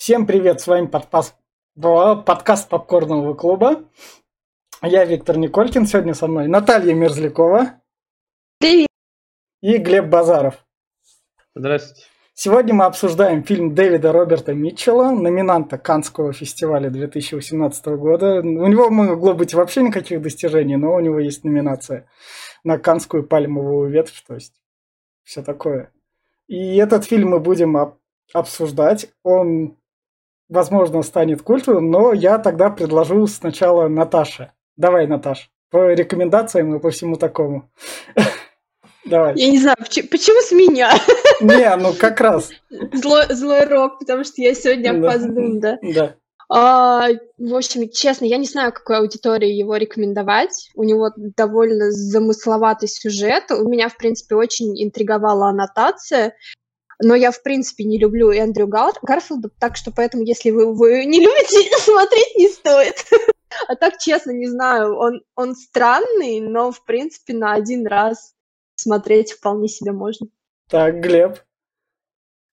Всем привет, с вами подпас... подкаст Попкорного клуба. Я Виктор Николькин, сегодня со мной Наталья Мерзлякова. Привет. И Глеб Базаров. Здравствуйте. Сегодня мы обсуждаем фильм Дэвида Роберта Митчелла, номинанта Канского фестиваля 2018 года. У него могло быть вообще никаких достижений, но у него есть номинация на Канскую пальмовую ветвь, то есть все такое. И этот фильм мы будем об- обсуждать. Он, возможно, станет культовым, но я тогда предложу сначала Наташе. Давай, Наташ, по рекомендациям и по всему такому. Давай. Я не знаю, почему, почему с меня? Не, ну как раз. Злой, злой рок, потому что я сегодня Да. опоздаю, да. Да. А, в общем, честно, я не знаю, какой аудитории его рекомендовать. У него довольно замысловатый сюжет. У меня, в принципе, очень интриговала аннотация. Но я, в принципе, не люблю Эндрю Гар- Гарфилда, так что поэтому, если вы его не любите, смотреть не стоит. А так, честно, не знаю, он, он странный, но, в принципе, на один раз смотреть вполне себе можно. Так, Глеб.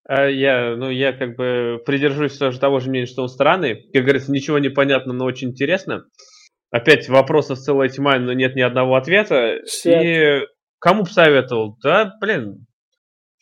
А я, ну, я как бы придержусь тоже того же мнения, что он странный. Как говорится, ничего не понятно, но очень интересно. Опять вопросов целая тьма, но нет ни одного ответа. Все. И кому бы советовал? Да, блин,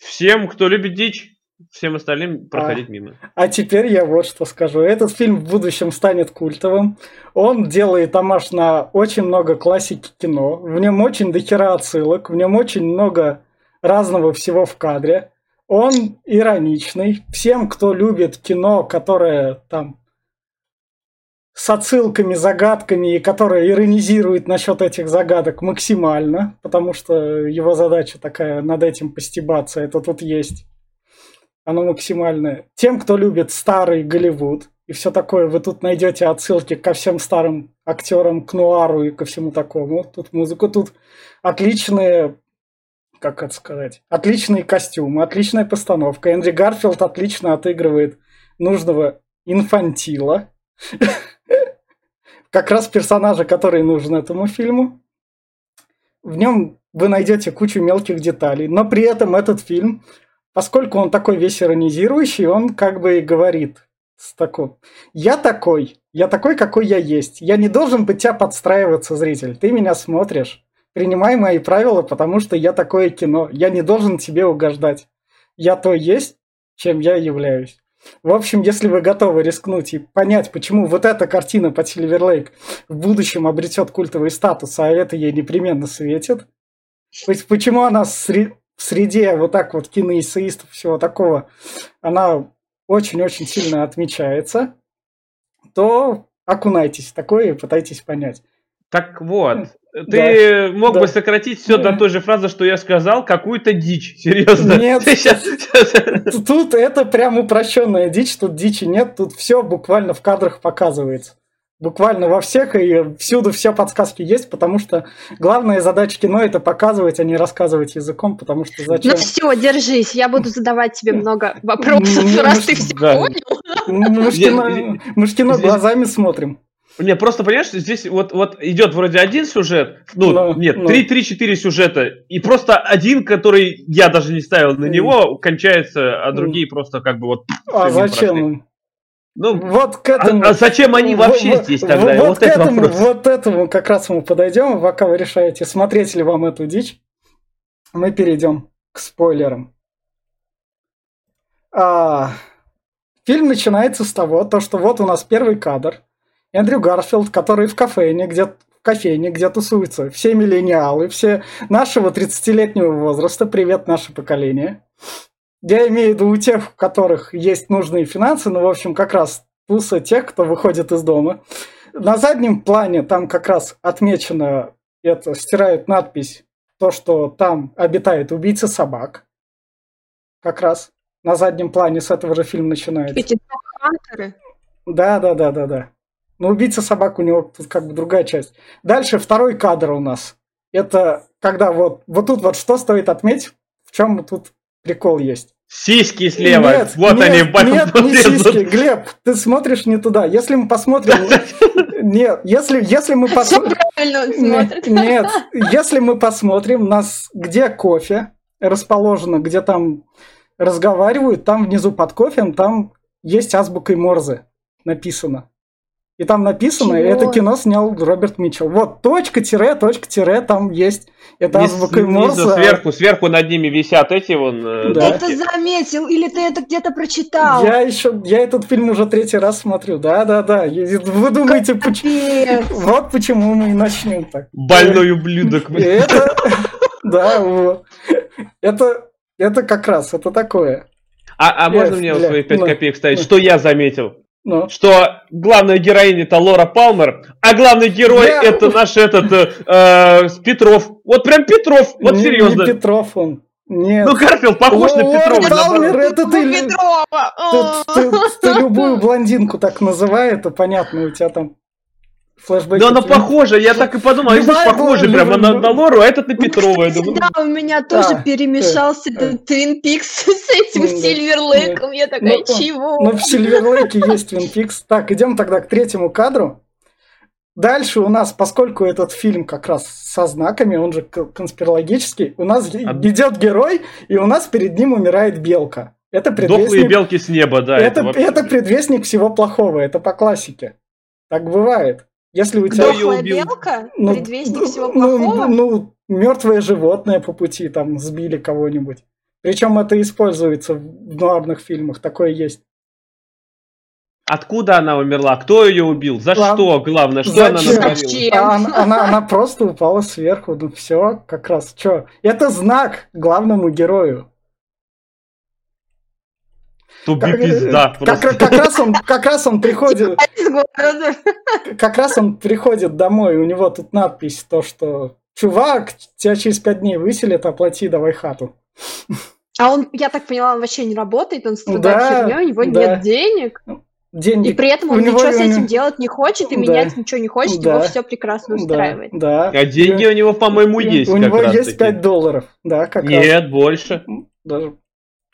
всем, кто любит дичь, всем остальным проходить мимо. А теперь я вот что скажу. Этот фильм в будущем станет культовым. Он делает амаш на очень много классики кино. В нем очень дохера отсылок. В нем очень много разного всего в кадре. Он ироничный. Всем, кто любит кино, которое там с отсылками, загадками, и которое иронизирует насчет этих загадок максимально, потому что его задача такая над этим постебаться, это тут есть. Оно максимальное. Тем, кто любит старый Голливуд и все такое, вы тут найдете отсылки ко всем старым актерам, к нуару и ко всему такому. Тут музыку, тут отличные, как это сказать, отличные костюмы, отличная постановка. Эндрю Гарфилд отлично отыгрывает нужного инфантила. Как раз персонажа, который нужен этому фильму. В нем вы найдете кучу мелких деталей, но при этом этот фильм поскольку он такой весь иронизирующий, он как бы и говорит с таким. Я такой, я такой, какой я есть. Я не должен быть тебя подстраиваться, зритель. Ты меня смотришь. Принимай мои правила, потому что я такое кино. Я не должен тебе угождать. Я то есть, чем я являюсь. В общем, если вы готовы рискнуть и понять, почему вот эта картина по Сильвер Лейк в будущем обретет культовый статус, а это ей непременно светит, почему она в среде вот так вот киноэссеистов всего такого, она очень-очень сильно отмечается, то окунайтесь в такое и пытайтесь понять. Так вот, ты мог да. бы сократить все до той же фразы, что я сказал, какую-то дичь. Серьезно. Нет, щас- Тут это прям упрощенная дичь, тут дичи нет, тут все буквально в кадрах показывается. Буквально во всех и всюду все подсказки есть, потому что главная задача кино это показывать, а не рассказывать языком, потому что зачем? Ну все, держись, я буду задавать тебе много вопросов, раз ты все да. понял. Мы ж кино, глазами смотрим. Не, просто понимаешь, здесь вот, вот идет вроде один сюжет, ну, Ну, нет, ну. три-три-четыре сюжета, и просто один, который я даже не ставил на него, кончается, а другие просто как бы вот... А зачем им? Ну, Вот к а, этому. а зачем они вообще Вот- здесь тогда? Вот, Вот, к это этому, вопрос. вот этому как раз мы подойдем, пока вы решаете, смотреть ли вам эту дичь. Мы перейдем к спойлерам. А, фильм начинается с того, то, что вот у нас первый кадр. Эндрю Гарфилд, который в кафейне, где в кофейне, где тусуются все миллениалы, все нашего 30-летнего возраста, привет, наше поколение. Я имею в виду у тех, у которых есть нужные финансы, ну, в общем, как раз туса тех, кто выходит из дома. На заднем плане там как раз отмечено, это стирают надпись, то, что там обитает убийца собак. Как раз на заднем плане с этого же фильм начинается. Эти хантеры. Да, да, да, да, да. Но убийца собак у него тут как бы другая часть. Дальше второй кадр у нас. Это когда вот, вот тут вот что стоит отметить, в чем тут прикол есть. Сиськи слева, Нет, вот нет, они, Нет, не лезут. сиськи. Глеб, ты смотришь не туда. Если мы посмотрим... Нет, если, если мы посмотрим... Нет, если мы посмотрим, нас где кофе расположено, где там разговаривают, там внизу под кофем, там есть азбукой Морзе написано. И там написано, Чего? это кино снял Роберт Митчелл. Вот, точка, тире, точка, тире, там есть. Это Низ- азбукой снизу, Морзе. а- сверху, сверху над ними висят эти вон э, Да. Ты это заметил или ты это где-то прочитал? Я еще, я этот фильм уже третий раз смотрю. Да, да, да. И Вы думаете, почему? Вот почему мы и начнем так. Больной ублюдок. И Это, да, вот. Это, это как раз, это такое. А, а можно мне свои 5 ну, копеек ставить? Что я заметил? Ну, Что главная героиня это Лора Палмер, а главный герой Я- это наш этот э, Петров. Вот прям Петров, вот не- серьезно. Не Петров он. Нет. Ну, Гарфилд похож на Лора Петрова. Палмер, это ты, Петрова! ты, ты- ты любую блондинку так называй, это понятно, у тебя там флешбеки. Да она похожа, я так и подумал, они Любая похожи прямо на, на Лору, а этот на Петрова. Я думаю, Да, у меня тоже перемешался э, Твин Пикс с этим да, Сильвер Лейком. Я такая, Ну, чего? Ну, в Сильверлейке есть Twin Peaks. Так, идем тогда к третьему кадру. Дальше у нас, поскольку этот фильм как раз со знаками, он же конспирологический, у нас А- идет герой, и у нас перед ним умирает белка. Это дохлые предвестник, белки с неба, да. это, вообще- это предвестник всего плохого, это по классике. Так бывает. Если у тебя... Дохлая убил? белка? ну, Предвестник ну, всего ну, плохого? Ну, мертвое животное по пути, там, сбили кого-нибудь. Причем это используется в нуарных фильмах, такое есть. Откуда она умерла? Кто ее убил? За Глав- что? Главное, что она Зачем? натворила? Зачем? А она, она, она просто упала сверху. Ну все, как раз. Что? Это знак главному герою. Туби Как, пизда как, просто. как раз он, как раз он приходит, города. как раз он приходит домой. У него тут надпись то, что чувак, тебя через пять дней выселят, оплати, давай хату. А он, я так поняла, он вообще не работает, он Да, страдает херней, у него да. нет денег. Деньги. И при этом у он него- ничего с у этим него- делать не хочет, и Да. менять ничего не хочет, Да. его все прекрасно устраивает. Да, да. А деньги у него, по-моему, есть У как него раз есть таки. 5 долларов. Да, как раз. Нет, больше. Даже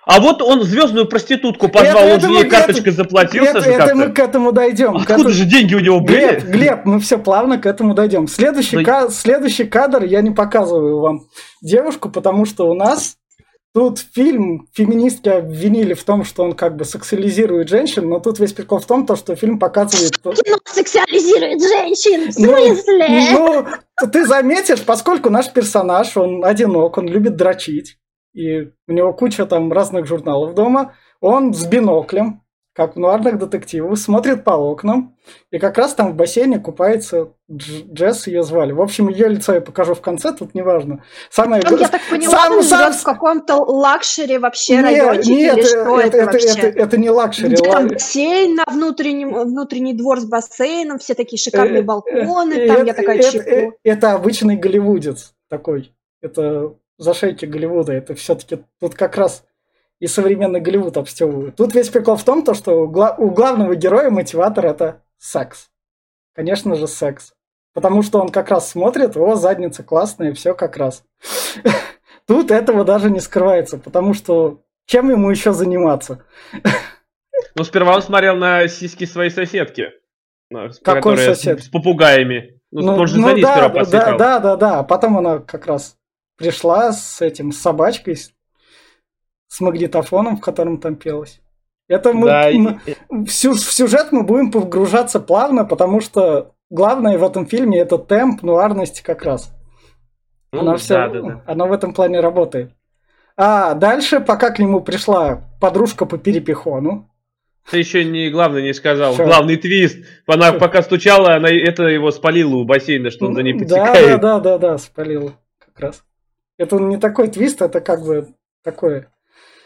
А вот он звездную проститутку позвал, Это- он ей карточкой заплатился это, же это мы как-то. к этому дойдем. К Откуда этому- же деньги у него Глеб, были? Глеб, мы все плавно к этому дойдем. Следующий, Ну, ка- следующий кадр я не показываю вам девушку, потому что у нас тут фильм феминистки обвинили в том, что он как бы сексуализирует женщин, но тут весь прикол в том, то, что фильм показывает... Кино сексуализирует женщин, в Ну, смысле? Ну, ты заметишь, поскольку наш персонаж, он одинок, он любит дрочить, и у него куча там разных журналов дома, он с биноклем, как в нуарных детективах, смотрит по окнам, и как раз там в бассейне купается Дж- Джесс, ее звали. В общем, ее лицо я покажу в конце, тут неважно. Самое... Ну, я так поняла, сам- он сам- в каком-то лакшери вообще Нет, райончике, нет, или что это, это, это, вообще? это- это не лакшери. Там бассейн на внутреннем, внутренний двор с бассейном, все такие Э, шикарные э, балконы, э, там это- я такая это- э, Это обычный голливудец такой. Это зашейки Голливуда. Это все-таки тут как раз и современный Голливуд обстевывают. Тут весь прикол в том, то, что у, гла- у главного героя мотиватор это секс. Конечно же, секс. Потому что он как раз смотрит, о, задница классная, все как раз. Тут этого даже не скрывается, потому что чем ему еще заниматься? Ну, сперва он смотрел на сиськи своей соседки. Какой сосед? С, попугаями. Ну, может, за ней да, сперва да, да, да, да. Потом она как раз пришла с этим, с собачкой, с, с магнитофоном, в котором там пелось. Это мы, Да, и- мы- в, сю- в сюжет мы будем погружаться плавно, потому что главное в этом фильме это темп, нуарность как раз. ну, всё- да, да, да. оно в этом плане работает. А дальше, пока к нему пришла подружка по перепихону, Ты еще не главное не сказал. Чё? Главный твист. Она пока стучала, она это его спалила у бассейна, что он за ней Да, да, подсекает. да, да, да, спалил как раз. Это не такой твист, это как бы такое.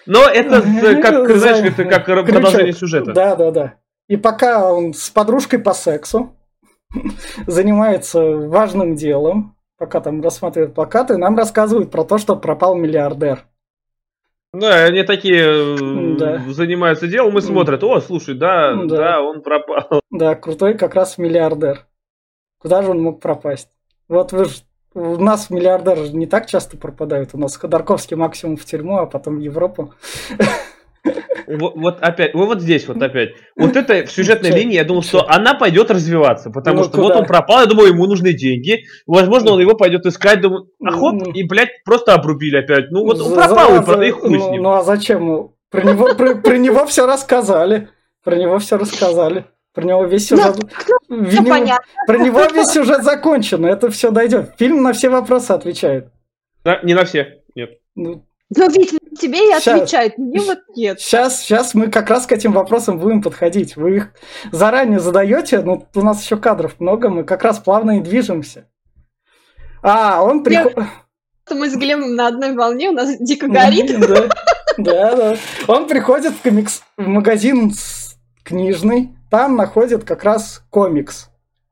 Но это, как, знаешь, это как крючок. продолжение сюжета. Да, да, да. И пока он с подружкой по сексу занимается важным делом, пока там рассматривает плакаты, нам рассказывают про то, что пропал миллиардер. Да, они такие э, Да. занимаются делом и смотрят, о, слушай, да, Да. да, он пропал. Да, крутой как раз миллиардер. Куда же он мог пропасть? Вот вы ж- у нас миллиардеры же не так часто пропадают. У нас Ходорковский максимум в тюрьму, а потом в Европу. Вот, вот опять, вот, вот здесь вот опять. Вот это в сюжетной линии, я думал, что она пойдет развиваться, потому Ну, что вот куда? он пропал, я думаю, ему нужны деньги, возможно, он его пойдет искать, думаю, а хоп, Ну. и, блядь, просто обрубили опять. Ну, вот он За- пропал, за- и, и хуй с ну, ним. ну, а зачем? Ну, Про него, про, про него все рассказали. Про него все рассказали. Про него весь сюжет... Ну, Винни- понятно. Про него весь сюжет закончен, это все дойдет. Фильм на все вопросы отвечает. Да, не на все. Нет. Ну, Ну, ведь тебе и отвечает, мне вот нет. Сейчас, сейчас мы как раз к этим вопросам будем подходить. Вы их заранее задаете, но у нас еще кадров много, мы как раз плавно и движемся. А, он приходит... Мы с Глебом на одной волне, у нас дико горит. Да, да, да. Он приходит в комикс, в магазин с- книжный, там находит как раз комикс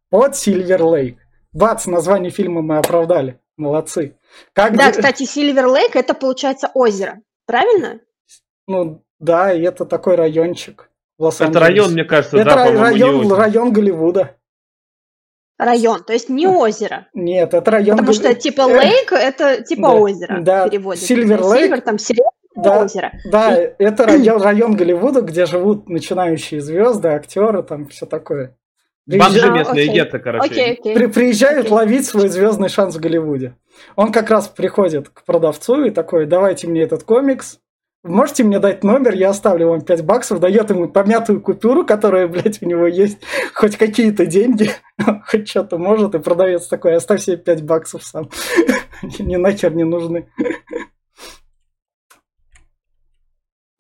под Silver Lake. Бац, название фильма мы оправдали. Молодцы. Как Да, кстати, Сильвер Лейк это получается озеро. Правильно? Ну, да, и это такой райончик. Это район, мне кажется, Это да, район, район Голливуда. Район, то есть не озеро. Нет, это район... Потому что типа Э, лейк это типа да, озеро да, переводится. Silver Lake, Silver там серебряное Да, озеро. да, это район, район Голливуда, где живут начинающие звезды, актеры, там все такое. Приезжают- А, местные окей. гетто, короче. Окей, окей. при- приезжают Окей. ловить свой звездный шанс в Голливуде. Он как раз приходит к продавцу и такой, давайте мне этот комикс, можете мне дать номер, я оставлю вам 5 баксов, дает ему помятую купюру, которая, блядь, у него есть, хоть какие-то деньги, хоть что-то может, и продавец такой, оставь себе 5 баксов сам, не нахер не нужны.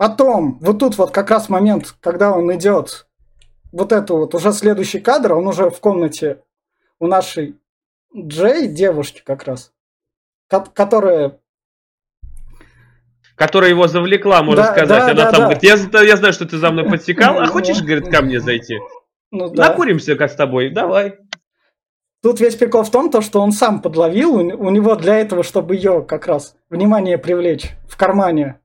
Потом, вот тут вот как раз момент, когда он идет, вот это вот уже следующий кадр, он уже в комнате у нашей Джей, девушки как раз, ко- которая... Которая его завлекла, можно Да, сказать. да, Она да, там да. говорит, я, я знаю, что ты за мной подсекал, а Ну, хочешь, ну, говорит, ко мне зайти? Ну, да. Накуримся, как с тобой, давай. Тут весь прикол в том, то, что он сам подловил, у него для этого, чтобы ее как раз внимание привлечь, в кармане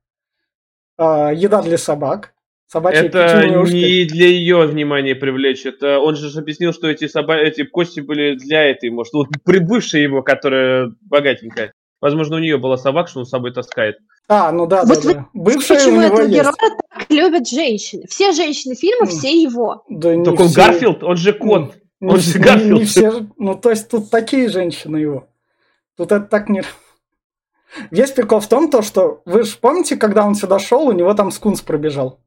а, еда для собак, собачьи Это не для ее внимания привлечь. Это он же объяснил, что эти соба... эти кости были для этой, может, вот прибывшая его, которая богатенькая. Возможно, у нее была собака, что он с собой таскает. А, ну да, Вот да, вы да. Бывшая у Почему него этого есть. героя так любят женщины? Все женщины фильма, все его. Да не он все. Гарфилд, он же кот. Не, Он же не- Гарфилд. не все же- ну то есть тут такие женщины его. Тут это так не... Весь прикол в том, то, что вы же помните, когда он сюда шел, у него там скунс пробежал.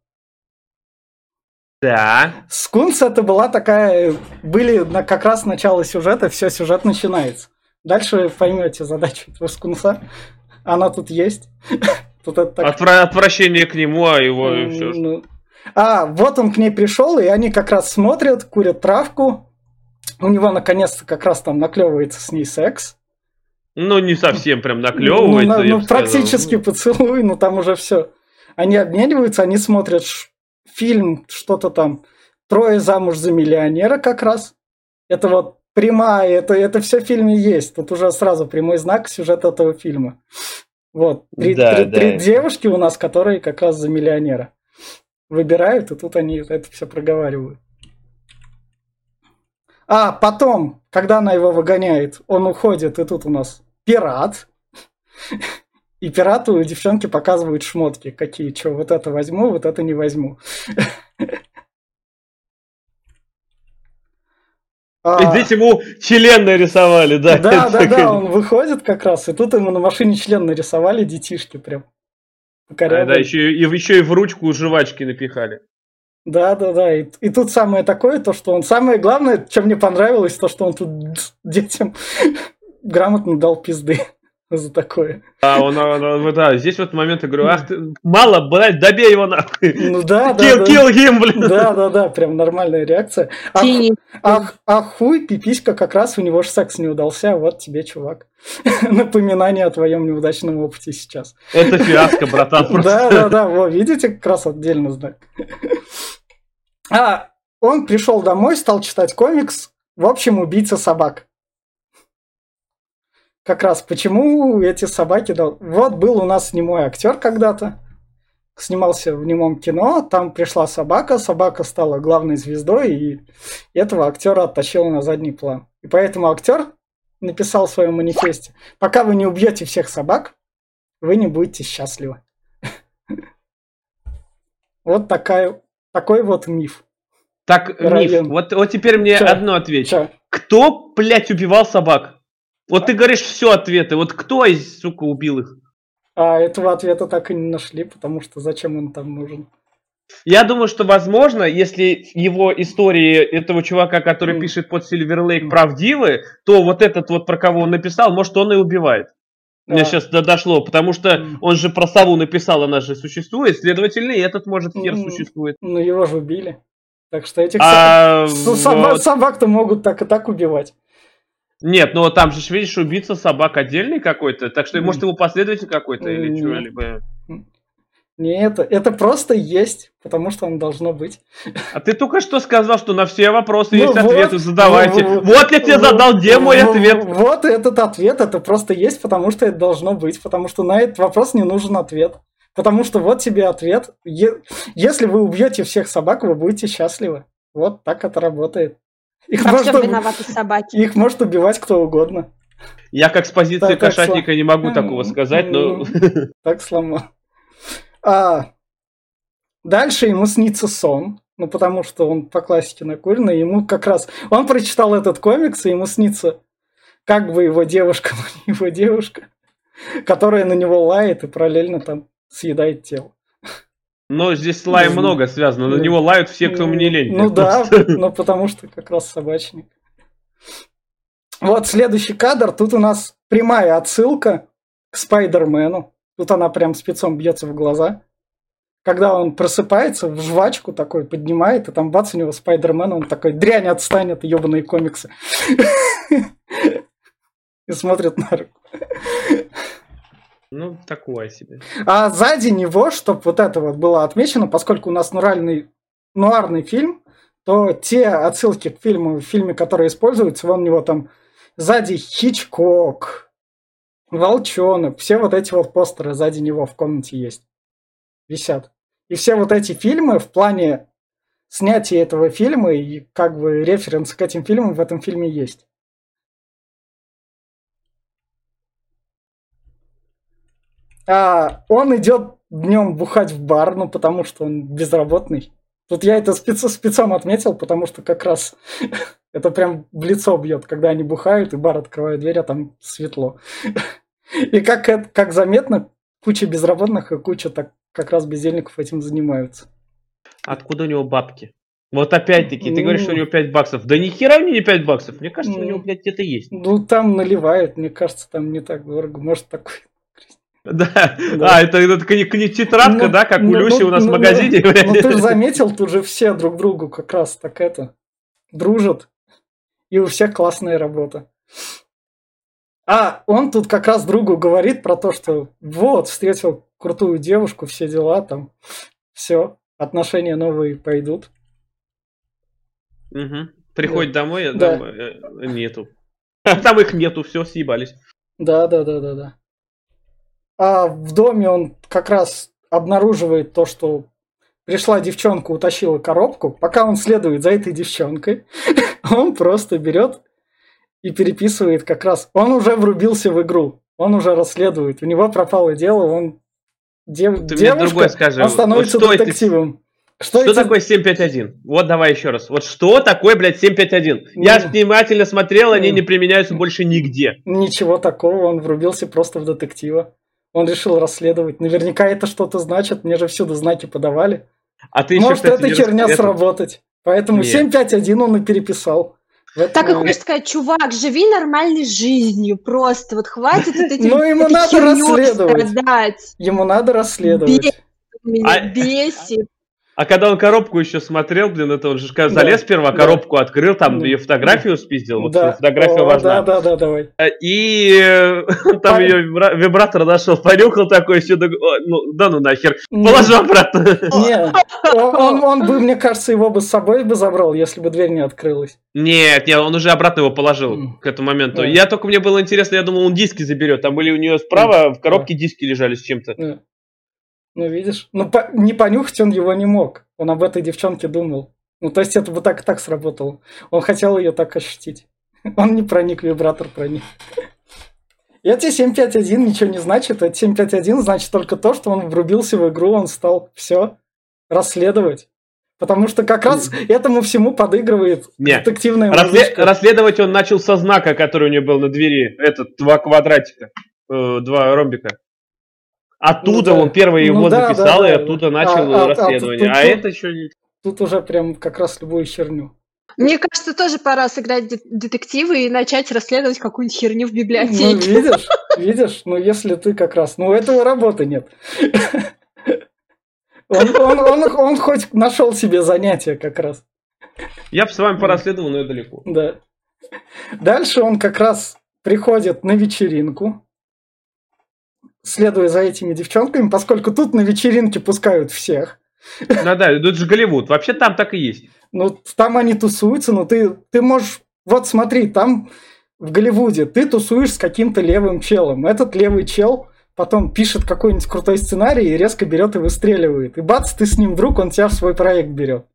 Да. Скунс это была такая... Были на, как раз начало сюжета, все, сюжет начинается. Дальше вы поймете задачу этого скунса. Она тут есть. Тут это так... Отвра- Отвращение к нему, а его и все. Ну, А, вот он к ней пришел, и они как раз смотрят, курят травку. У него наконец-то как раз там наклевывается с ней секс. Ну, не совсем прям Ну, наклевывается. на- я ну, бы сказал. практически поцелуй, но там уже все. Они обмениваются, они смотрят фильм, что-то там. Трое замуж за миллионера как раз. Это вот прямая, это, это все в фильме есть. Тут уже сразу прямой знак сюжета этого фильма. Вот. Три, Да, три- да. три девушки у нас, которые как раз за миллионера. Выбирают, и тут они это все проговаривают. А, потом, когда она его выгоняет, он уходит, и тут у нас пират. И пирату девчонки показывают шмотки. Какие, что, вот это возьму, вот это не возьму. А, И Здесь ему член нарисовали, да. Да, да, да, он выходит как раз, и тут ему на машине член нарисовали детишки прям. А, да, еще, и, еще и в ручку жвачки напихали. Да, да, да. И, и тут самое такое, то, что он самое главное, что мне понравилось, то, что он тут детям грамотно дал пизды за такое. А он, он- он- да, здесь вот момент я говорю, ах ты, мало, блядь, добей его нахуй. Ну да, да. Kill, да. kill him, блин. Да, да, да, прям нормальная реакция. А, Фини. а, а хуй, пиписька, как раз у него же секс не удался, вот тебе, чувак. Напоминание о твоем неудачном опыте сейчас. Это фиаско, братан, просто. Да, да, да, во, видите, как раз отдельно знак. А, он пришел домой, стал читать комикс, в общем, убийца собак. Как раз почему эти собаки... Вот был у нас немой актер когда-то, снимался в немом кино, там пришла собака, собака стала главной звездой, и этого актера оттащила на задний план. И поэтому актер написал в своем манифесте, пока вы не убьете всех собак, вы не будете счастливы. Вот такая, такой вот миф. Так, миф, вот, вот теперь мне Чё? одно ответь. Чё? Кто, блядь, убивал собак? Вот ты говоришь все ответы, вот кто из, сука, убил их? А этого ответа так и не нашли, потому что зачем он там нужен? Я думаю, что возможно, если его истории этого чувака, который Mm. пишет под Silver Lake, правдивы, то вот этот вот, про кого он написал, может, он и убивает. Мне Да. сейчас дошло, потому что М. он же про сову написал, она же существует, следовательно, и этот, может, хер М. существует. Ну, его же убили. Так что этих А, собак-то могут так и так убивать. Нет, ну там же, видишь, убийца собак отдельный какой-то, так что, может, его последователь какой-то или что-либо. Не это. Это просто есть, потому что он должно быть. А ты только что сказал, что на все вопросы Ну есть вот, ответы, задавайте. ну, Вот я тебе ну, задал, где мой ну, ответ? Вот этот ответ, это просто есть, потому что это должно быть, потому что на этот вопрос не нужен ответ. Потому что вот тебе ответ. Если вы убьете всех собак, вы будете счастливы. Вот так это работает. Их, Во может, виноваты собаки. их может убивать кто угодно. Я как с позиции Так, так, кошатника не могу такого сказать, но... Так сломал. А, дальше ему снится сон. Ну, потому что он по классике накуренный. Ему как раз... Он прочитал этот комикс, и ему снится как бы его девушка, но не его девушка, которая на него лает и параллельно там съедает тело. Но здесь лаем Ну, много связано. На него лают все, кто мне лень. Ну да, ну потому что как раз собачник. Вот следующий кадр. Тут у нас прямая отсылка к Спайдермену. Тут она прям спецом бьется в глаза. Когда он просыпается, в жвачку такой поднимает, и там бац, у него Спайдермен, он такой, дрянь, отстанет, ебаные комиксы. И смотрит на руку. Ну, такое себе. А сзади него, чтобы вот это вот было отмечено, поскольку у нас нуральный, нуарный фильм, то те отсылки к фильму, в фильме, которые используются, вон у него там сзади Хичкок, Волчонок, все вот эти вот постеры сзади него в комнате есть, висят. И все вот эти фильмы в плане снятия этого фильма и как бы референс к этим фильмам в этом фильме есть. А, он идет днем бухать в бар, ну потому что он безработный. Тут я это спец, спецом отметил, потому что как раз это прям в лицо бьет, когда они бухают, и бар открывает дверь, а там светло. И как, как заметно, куча безработных и куча так, как раз бездельников этим занимаются. Откуда у него бабки? Вот опять-таки, ты говоришь, что у него 5 баксов. Да ни хера него не 5 баксов. Мне кажется, у него, блядь, где-то есть. Ну, там наливают, мне кажется, там не так дорого. Может, такой... Да. Да. А, это, это к- не тетрадка, Ну, да, как у ну, Люси ну, у нас в ну, магазине. Ну, ну, ты же заметил, тут же все друг другу как раз так это дружат. И у всех классная работа. А он тут как раз другу говорит про то, что вот, встретил крутую девушку, все дела там, все, отношения новые пойдут. Мгм. Приходит домой, а Да. там э, нету. Там их нету, все, съебались. Да, да, да, да, да. А в доме он как раз обнаруживает то, что пришла девчонка, утащила коробку. Пока он следует за этой девчонкой, он просто берет и переписывает как раз. Он уже врубился в игру, он уже расследует. У него пропало дело, он дев- Ты девушка, другое скажи. он становится вот что это- детективом. Что, эти- такое 751? Вот давай еще раз. Вот что такое, блядь, 751? Я Ну. внимательно смотрел, они Ну. не применяются больше нигде. Ничего такого, он врубился просто в детектива. Он решил расследовать. Наверняка это что-то значит, мне же всюду знаки подавали. А ты еще, Может, кстати, эта херня рас- это- сработать. Поэтому Нет. 751 он и переписал. Этом Так и и- хочешь сказать, чувак, живи нормальной жизнью, просто вот хватит вот этим Ну, ему надо расследовать. страдать. Ему надо расследовать. Бесит меня, А- бесит. А когда он коробку еще смотрел, блин, это он же ка- Да. залез сперва, Да. коробку открыл, там ее фотографию спиздил, вот Да. фотография О, важна. Да, да, да, давай. И э, там ее вибра- вибратор нашел, понюхал такой, все, ну, да ну нахер, положу обратно. Не, он, бы, мне кажется, его бы с собой бы забрал, если бы дверь не открылась. Нет, нет, он уже обратно его положил к этому моменту. Я только, мне было интересно, я думал, он диски заберет. Там были у нее справа в коробке диски лежали с чем-то. Ну, видишь? Ну, по- не понюхать он его не мог. Он об этой девчонке думал. Ну, то есть это бы так и так сработало. Он хотел ее так ощутить. Он не проник, вибратор проник. И эти 751 ничего не значит. Это 751 значит только то, что он врубился в игру, он стал все расследовать. Потому что как раз этому всему подыгрывает Не. детективная Расле- музычка. Расследовать он начал со знака, который у него был на двери. Этот, два квадратика. э, два ромбика. Оттуда Ну да. он первый его Ну да, записал да, и да. оттуда А- начал а- а расследование. тут- А, тут- это еще не... Тут уже прям как раз любую херню. Мне кажется, тоже пора сыграть де- детективы и начать расследовать какую-нибудь херню в Ну, библиотеке. видишь, видишь, ну если ты как раз, ну у этого работы нет. Он, он, он, он хоть нашел себе занятие как раз, Я бы с вами порасследовал, но я далеко. да. Дальше он как раз приходит на вечеринку, следуя за этими девчонками, поскольку тут на вечеринке пускают всех. Да-да, это же Голливуд. Вообще там так и есть. Ну, там они тусуются, но ты, ты можешь... Вот смотри, там в Голливуде ты тусуешь с каким-то левым челом. Этот левый чел потом пишет какой-нибудь крутой сценарий и резко берет и выстреливает. И бац, ты с ним друг, он тебя в свой проект берет.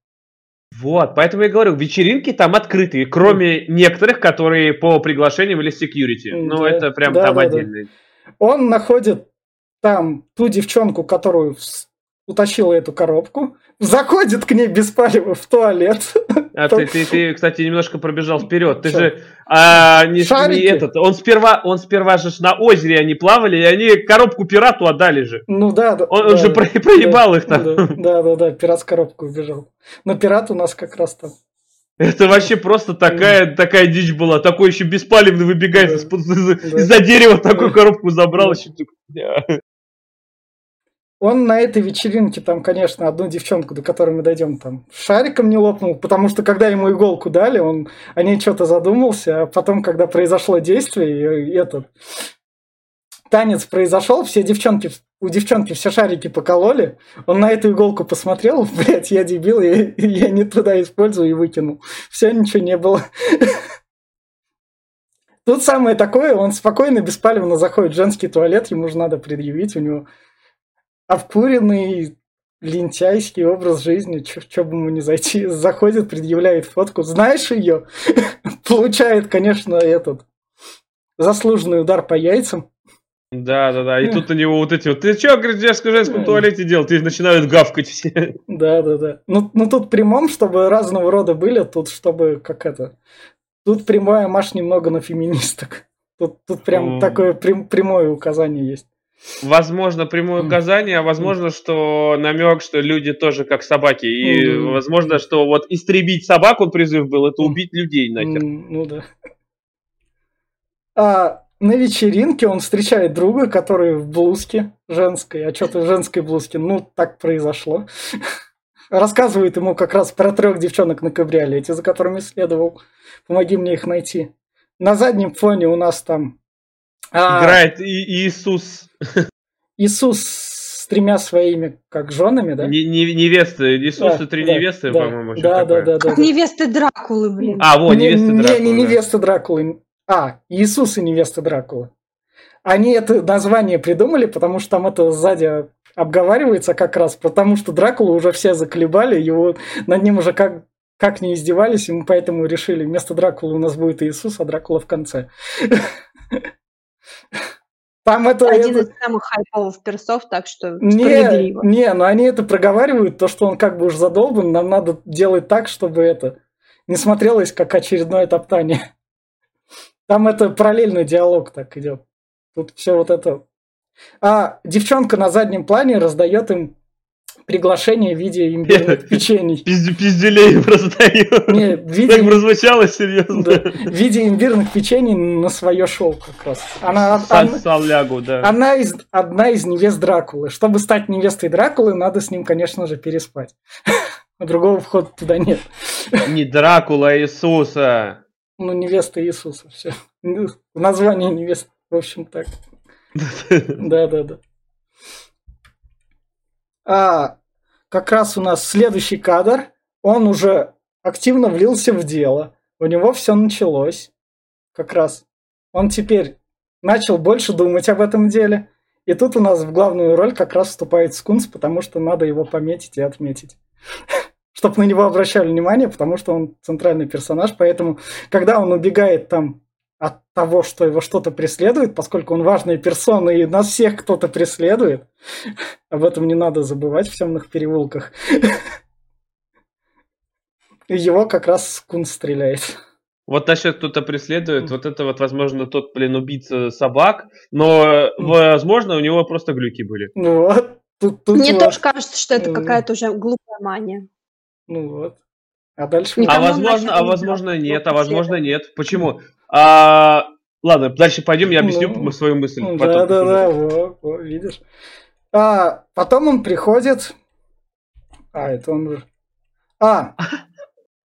Вот, поэтому я говорю, вечеринки там открытые, кроме некоторых, которые по приглашениям или security. М, Ну, да. это прям Да, там да, да. Он находит там ту девчонку, которую утащила эту коробку, заходит к ней без палева в туалет. А ты, ты, ты, кстати, немножко пробежал вперед. Ты Чё? же а, не, Шарики. не этот. Он сперва, он сперва же на озере они плавали, и они коробку пирату отдали же. Ну да, да. Он, да, он же да, про- проебал их там. Да, да, да, да, пират с коробкой убежал. Но пират у нас как раз там. Это вообще просто такая, такая дичь была. Такой еще беспалевный выбегает Да. из-под- из- Да. из-за дерева, такую Да. коробку забрал. Еще. Он на этой вечеринке там, конечно, одну девчонку, до которой мы дойдем, там шариком не лопнул, потому что когда ему иголку дали, он о ней что-то задумался, а потом, когда произошло действие, и этот танец произошел, все девчонки, у девчонки все шарики покололи, он на эту иголку посмотрел, блядь, я дебил, я, я не туда использую и выкинул. Все, ничего не было. Тут самое такое, он спокойно, беспалевно заходит в женский туалет, ему же надо предъявить, у него обкуренный лентяйский образ жизни, что бы ему не зайти, заходит, предъявляет фотку, знаешь ее, получает, конечно, этот заслуженный удар по яйцам. Да, да, да. И тут у него вот эти вот. Ты что, говорит, в детском женском туалете делал? Ты начинают гавкать все. Да, да, да. Ну, ну тут прямом, чтобы разного рода были, тут чтобы как это. Тут прямая маш немного на феминисток. Тут, тут прям Ну. такое прям- прямое указание есть. Возможно, прямое указание, а возможно, что намек, что люди тоже как собаки. И Мгм. возможно, что вот истребить собак он призыв был, это убить людей нахер. М, Ну да. А на вечеринке он встречает друга, который в блузке женской. А что ты в женской блузке? Ну, так произошло. Рассказывает ему как раз про трех девчонок на кабриолете, за которыми следовал. Помоги мне их найти. На заднем фоне у нас там а, Играет и- Иисус, Иисус с тремя своими как женами, да? не- не- невесты, Иисус Да, и три да, невесты, да, по-моему, да, да, да, да, Как да. невесты Дракулы, блин. А, вот, Не- невесты не, Дракулы, не да. невеста Дракулы. А, Иисус и невеста Дракулы. Они это название придумали, потому что там это сзади обговаривается как раз, потому что Дракулу уже все заколебали, его над ним уже как, как не издевались, и мы поэтому решили, вместо Дракулы у нас будет Иисус, а Дракула в конце. Там это... Один это- из самых хайповых персов, так что Не, не, но они это проговаривают, то, что он как бы уж задолбан, нам надо делать так, чтобы это не смотрелось как очередное топтание. Там это параллельный диалог так идет. Тут все вот это. А девчонка на заднем плане раздает им приглашение в виде имбирных печений. Пизд- Пизделей раздаю. Не, в Так виде, прозвучало серьезно. да, в виде имбирных печений на свое шоу как раз. Она, она- Салягу, да. Она из, одна из невест Дракулы. Чтобы стать невестой Дракулы, надо с ним, конечно же, переспать. Другого входа туда нет. Не Дракула, а Иисуса. Ну, невеста Иисуса, все. Название невесты, в общем, так. Да, да, да. А как раз у нас следующий кадр. Он уже активно влился в дело. У него все началось. Как раз. Он теперь начал больше думать об этом деле. И тут у нас в главную роль как раз вступает Скунс, потому что надо его пометить и отметить. Чтобы на него обращали внимание, потому что он центральный персонаж. Поэтому, когда он убегает там от того, что его что-то преследует, поскольку он важная персона и нас всех кто-то преследует, об этом не надо забывать в темных переулках. И Его как раз Скунс стреляет. Вот насчет кто-то преследует, вот это вот, возможно, тот, блин, убийца собак, но, возможно, у него просто глюки были. Ну вот. Тут, тут Мне вот. тоже кажется, что это какая-то уже глупая мания. Ну вот. А дальше... А возможно, а возможно нет, а возможно нет. Почему? А, ладно, дальше пойдем, я объясню Ну, свою мысль. Ну, потом. Да, да, да, во, во, видишь. А, потом он приходит. А, это он уже. А,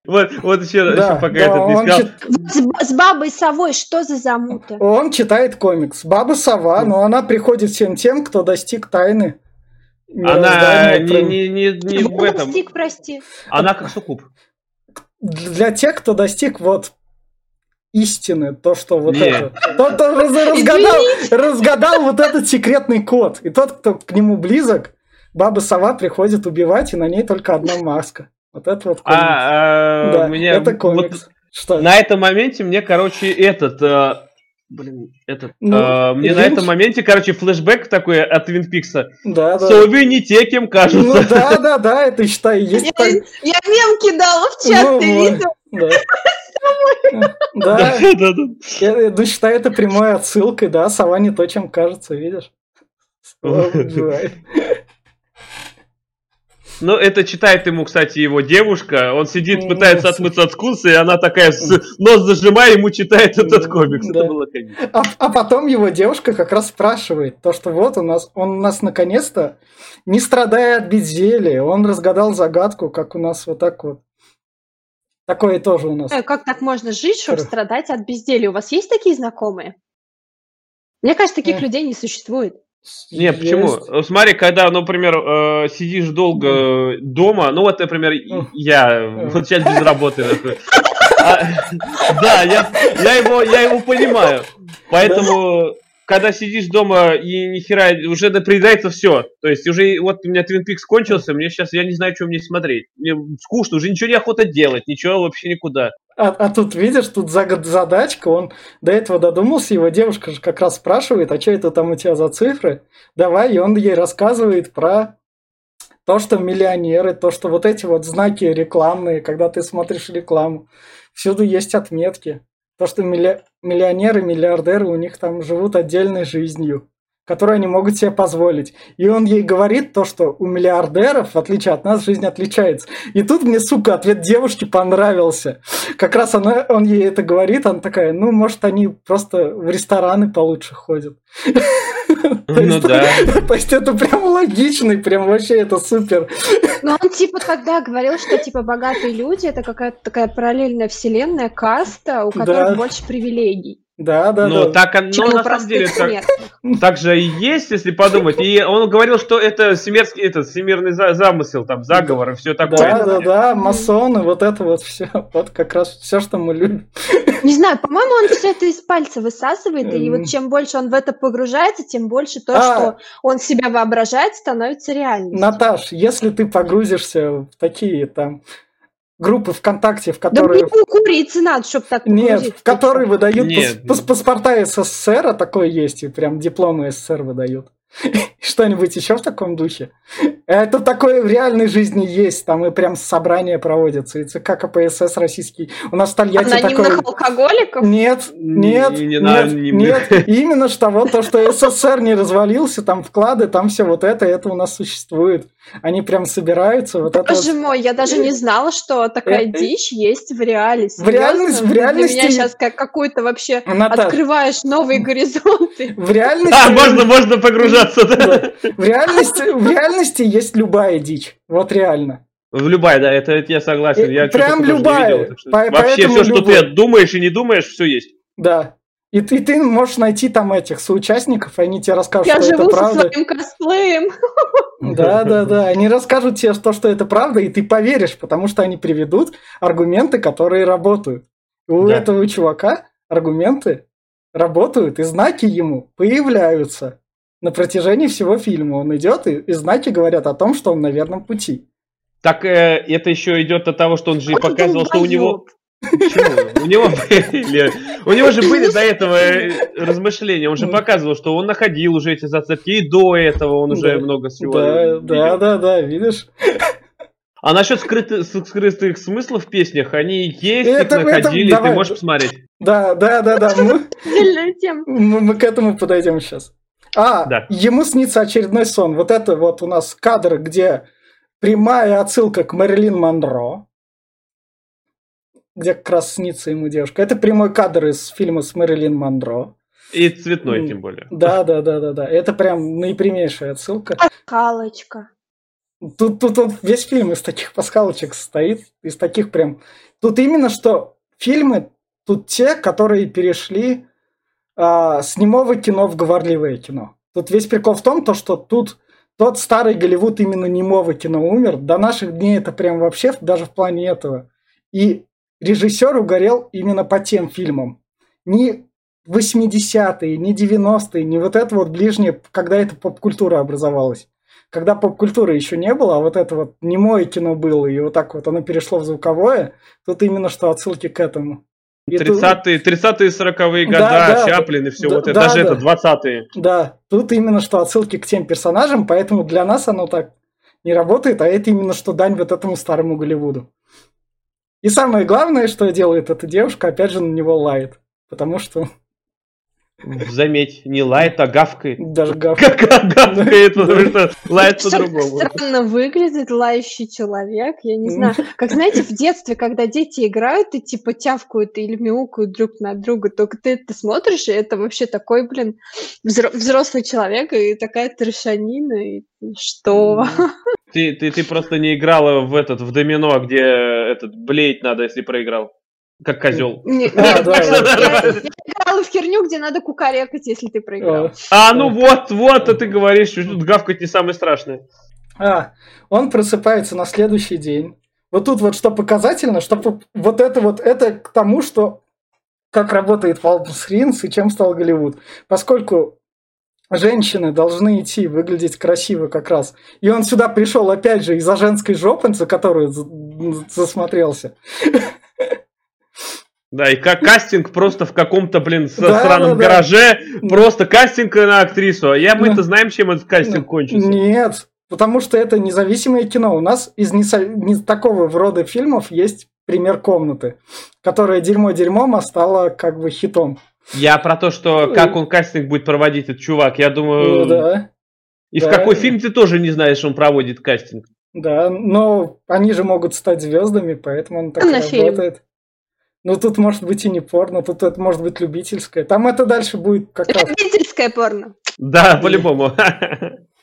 Вот, вот еще, да, еще пока да, этот не сказал. чит- С, с бабой совой что за замута? он читает комикс. Баба Сова, но она приходит всем тем, кто достиг тайны. Она мироздания, не, не, не, не в Вот этом. Стик, прости. Она как суккуб. Для тех, кто достиг вот истины, то, что вот Не. это. Тот, кто раз- разгадал, разгадал вот этот секретный код. И тот, кто к нему близок, баба сова приходит убивать, и на ней только одна маска. Вот это вот комикс. А, а, да, мне это вот комикс. Что? на этом моменте мне, короче, этот, э, блин, этот, Ну, э, мне на Линч? этом моменте, короче, флешбэк такой от Твин Пикса. Да, да. Совы не те, кем Ну кажутся. да, да, да, это считай, есть Я, так- я мем кидала в чат, Ну, ты вот. видел? Да. Да, Да, да, я ну, считай это прямой отсылкой, да, сова не то, чем кажется, видишь? Ну, это читает ему, кстати, его девушка. Он сидит, пытается отмыться от вкуса, и она такая с нос зажимая, ему читает этот комикс. Да. Это было комично. А, а потом его девушка как раз спрашивает, то, что вот у нас, он у нас наконец-то, не страдая от безделия, он разгадал загадку, как у нас вот так вот. Такое тоже у нас. Э, Как так можно жить, чтобы страдать от безделия? У вас есть такие знакомые? Мне кажется, таких Э. людей не существует. Не, почему? Есть. Э, Смотри, когда, например, э, сидишь долго дома, ну вот, например, я вот сейчас без работы. А, Да, я я его я его понимаю. Поэтому, когда сидишь дома и ни хера, уже напрягается все. То есть уже вот у меня Twin Peaks кончился, мне сейчас, я не знаю, что мне смотреть. Мне скучно, уже ничего не охота делать, ничего вообще никуда. А, а тут, видишь, тут задачка, он до этого додумался, его девушка же как раз спрашивает, а что это там у тебя за цифры? Давай, и он ей рассказывает про то, что миллионеры, то, что вот эти вот знаки рекламные, когда ты смотришь рекламу, всюду есть отметки. То, что милли- миллионеры, миллиардеры, у них там живут отдельной жизнью, которую они могут себе позволить. И он ей говорит то, что у миллиардеров, в отличие от нас, жизнь отличается. И тут мне, сука, ответ девушки понравился. Как раз она, он ей это говорит, она такая, ну, может, они просто в рестораны получше ходят. То Ну есть- да. То есть это прям логично, и прям вообще это супер. Но он типа тогда говорил, что типа богатые люди это какая-то такая параллельная вселенная, каста, у которых больше привилегий, Да, да, Ну, да. так, оно чем у на самом деле так. Так же и есть, если подумать. И он говорил, что это всемирский, этот всемирный за- замысел, там, заговор и все такое. Да, да, да, масоны, вот это вот все. Вот как раз все, что мы любим. Не знаю, по-моему, он все это из пальца высасывает, и вот чем больше он в это погружается, тем больше то, А. что он себя воображает, становится реальностью. Наташ, если ты погрузишься в такие там группы ВКонтакте, в Да которые... мне курицы надо, чтобы так Нет, в которые выдают Нет. пас- пас- паспорта СССР, а такое есть, и прям дипломы СССР выдают. Что-нибудь еще в таком духе? Это такое в реальной жизни есть, там и прям собрания проводятся, и ЦК КПСС российский. У нас в Тольятти Анонимных такое... алкоголиков? Нет, нет, Не- не нет, анонимных. нет. Именно что вот то, что СССР не развалился, там вклады, там все вот это, это у нас существует. Они прям собираются, вот это Боже вот. мой, я даже не знала, что такая Э, э. дичь есть в реале. В реальности- Серьезно? в реальности- Для меня сейчас как какую-то вообще Наташ, открываешь новые горизонты. в реальности... А, можно, можно погружаться, да? Да. В реальности, в реальности есть любая дичь. Вот реально. В любая, да, это это я согласен. Я Э, Прям тоже не любая. видел, что По- Вообще все, что любой. ты думаешь и не думаешь, все есть. Да. И ты, ты можешь найти там этих соучастников, и они тебе расскажут, Я что это живу со правда. своим косплеем. Да, да, да. Они расскажут тебе то, что это правда, и ты поверишь, потому что они приведут аргументы, которые работают. И у Да. этого чувака аргументы работают, и знаки ему появляются. На протяжении всего фильма он идет, и, и знаки говорят о том, что он на верном пути. Так э, это еще идет от того, что он же и Ой, показывал, что у него... Почему? У него были, у него же были до этого э, размышления. Он же показывал, что он находил уже эти зацепки, и до этого он уже Да. много всего. Да, видел. да, да, да, видишь? А насчет скрытых, скрытых смыслов в песнях, они есть, Это- их это- находили, давай. ты можешь посмотреть. Да, да, да, да. Мы, мы- мы к этому подойдем сейчас. А, Да. ему снится очередной сон. Вот это вот у нас кадр, где прямая отсылка к Мэрилин Монро. Где как раз снится ему девушка. Это прямой кадр из фильма с Мэрилин Монро. И цветной, тем более. Да, да, да, да, да. Это прям наипрямейшая отсылка. Калочка. Тут, тут, тут весь фильм из таких пасхалочек состоит, из таких прям... Тут именно что фильмы, тут те, которые перешли а, с немого кино в говорливое кино. Тут весь прикол в том, то, что тут тот старый Голливуд именно немого кино умер. До наших дней это прям вообще даже в плане этого. И режиссер угорел именно по тем фильмам. Не 80-е, не 90-е, не вот это вот ближнее, когда эта поп-культура образовалась когда поп-культуры еще не было, а вот это вот немое кино было, и вот так вот оно перешло в звуковое, тут именно что отсылки к этому. И тут- 30-е, 30-е, 40-е года, Да, да. Чаплин и все, Да, вот это, да, даже да. это, 20-е. Да, тут именно что отсылки к тем персонажам, поэтому для нас оно так не работает, а это именно что дань вот этому старому Голливуду. И самое главное, что делает эта девушка, опять же на него лает. Потому что Заметь, не лает, а гавкает. даже гавкает, Да. потому что лает по-другому. Странно выглядит лающий человек, я не знаю. Как, знаете, в детстве, когда дети играют и типа тявкают или мяукают друг на друга, только ты это смотришь, и это вообще такой, блин, взро- взрослый человек, и такая трешанина, и что? Ты, ты, ты просто не играла в этот, в домино, где этот, блеять надо, если проиграл. Как козел. Не- А, да, я- да. В херню, где надо кукарекать, если ты проиграл. А, ну вот, вот, а ты говоришь, что тут гавкать не самое страшное. А, он просыпается на следующий день. Вот тут вот что показательно, что по- вот это вот, это к тому, что как работает Валдус Ринс и чем стал Голливуд. Поскольку женщины должны идти выглядеть красиво как раз. И он сюда пришел опять же из-за женской жопы, за которую засмотрелся. Да, и как кастинг просто в каком-то, блин, со- Да, сраном да, да. гараже, просто кастинг на актрису. А я мы-то Да. знаем, чем этот кастинг кончится. Нет, потому что это независимое кино. У нас из не, со- не такого рода фильмов есть пример комнаты, которая дерьмо дерьмом, а стала как бы хитом. Я про то, что как он кастинг будет проводить, этот чувак. Я думаю, Ну да. и да. в какой фильм ты тоже не знаешь, он проводит кастинг. Да, но они же могут стать звездами, поэтому он так На и фильм. Ну, тут может быть и не порно, тут это может быть любительское. Там это дальше будет как раз, Любительское порно. Да, по-любому.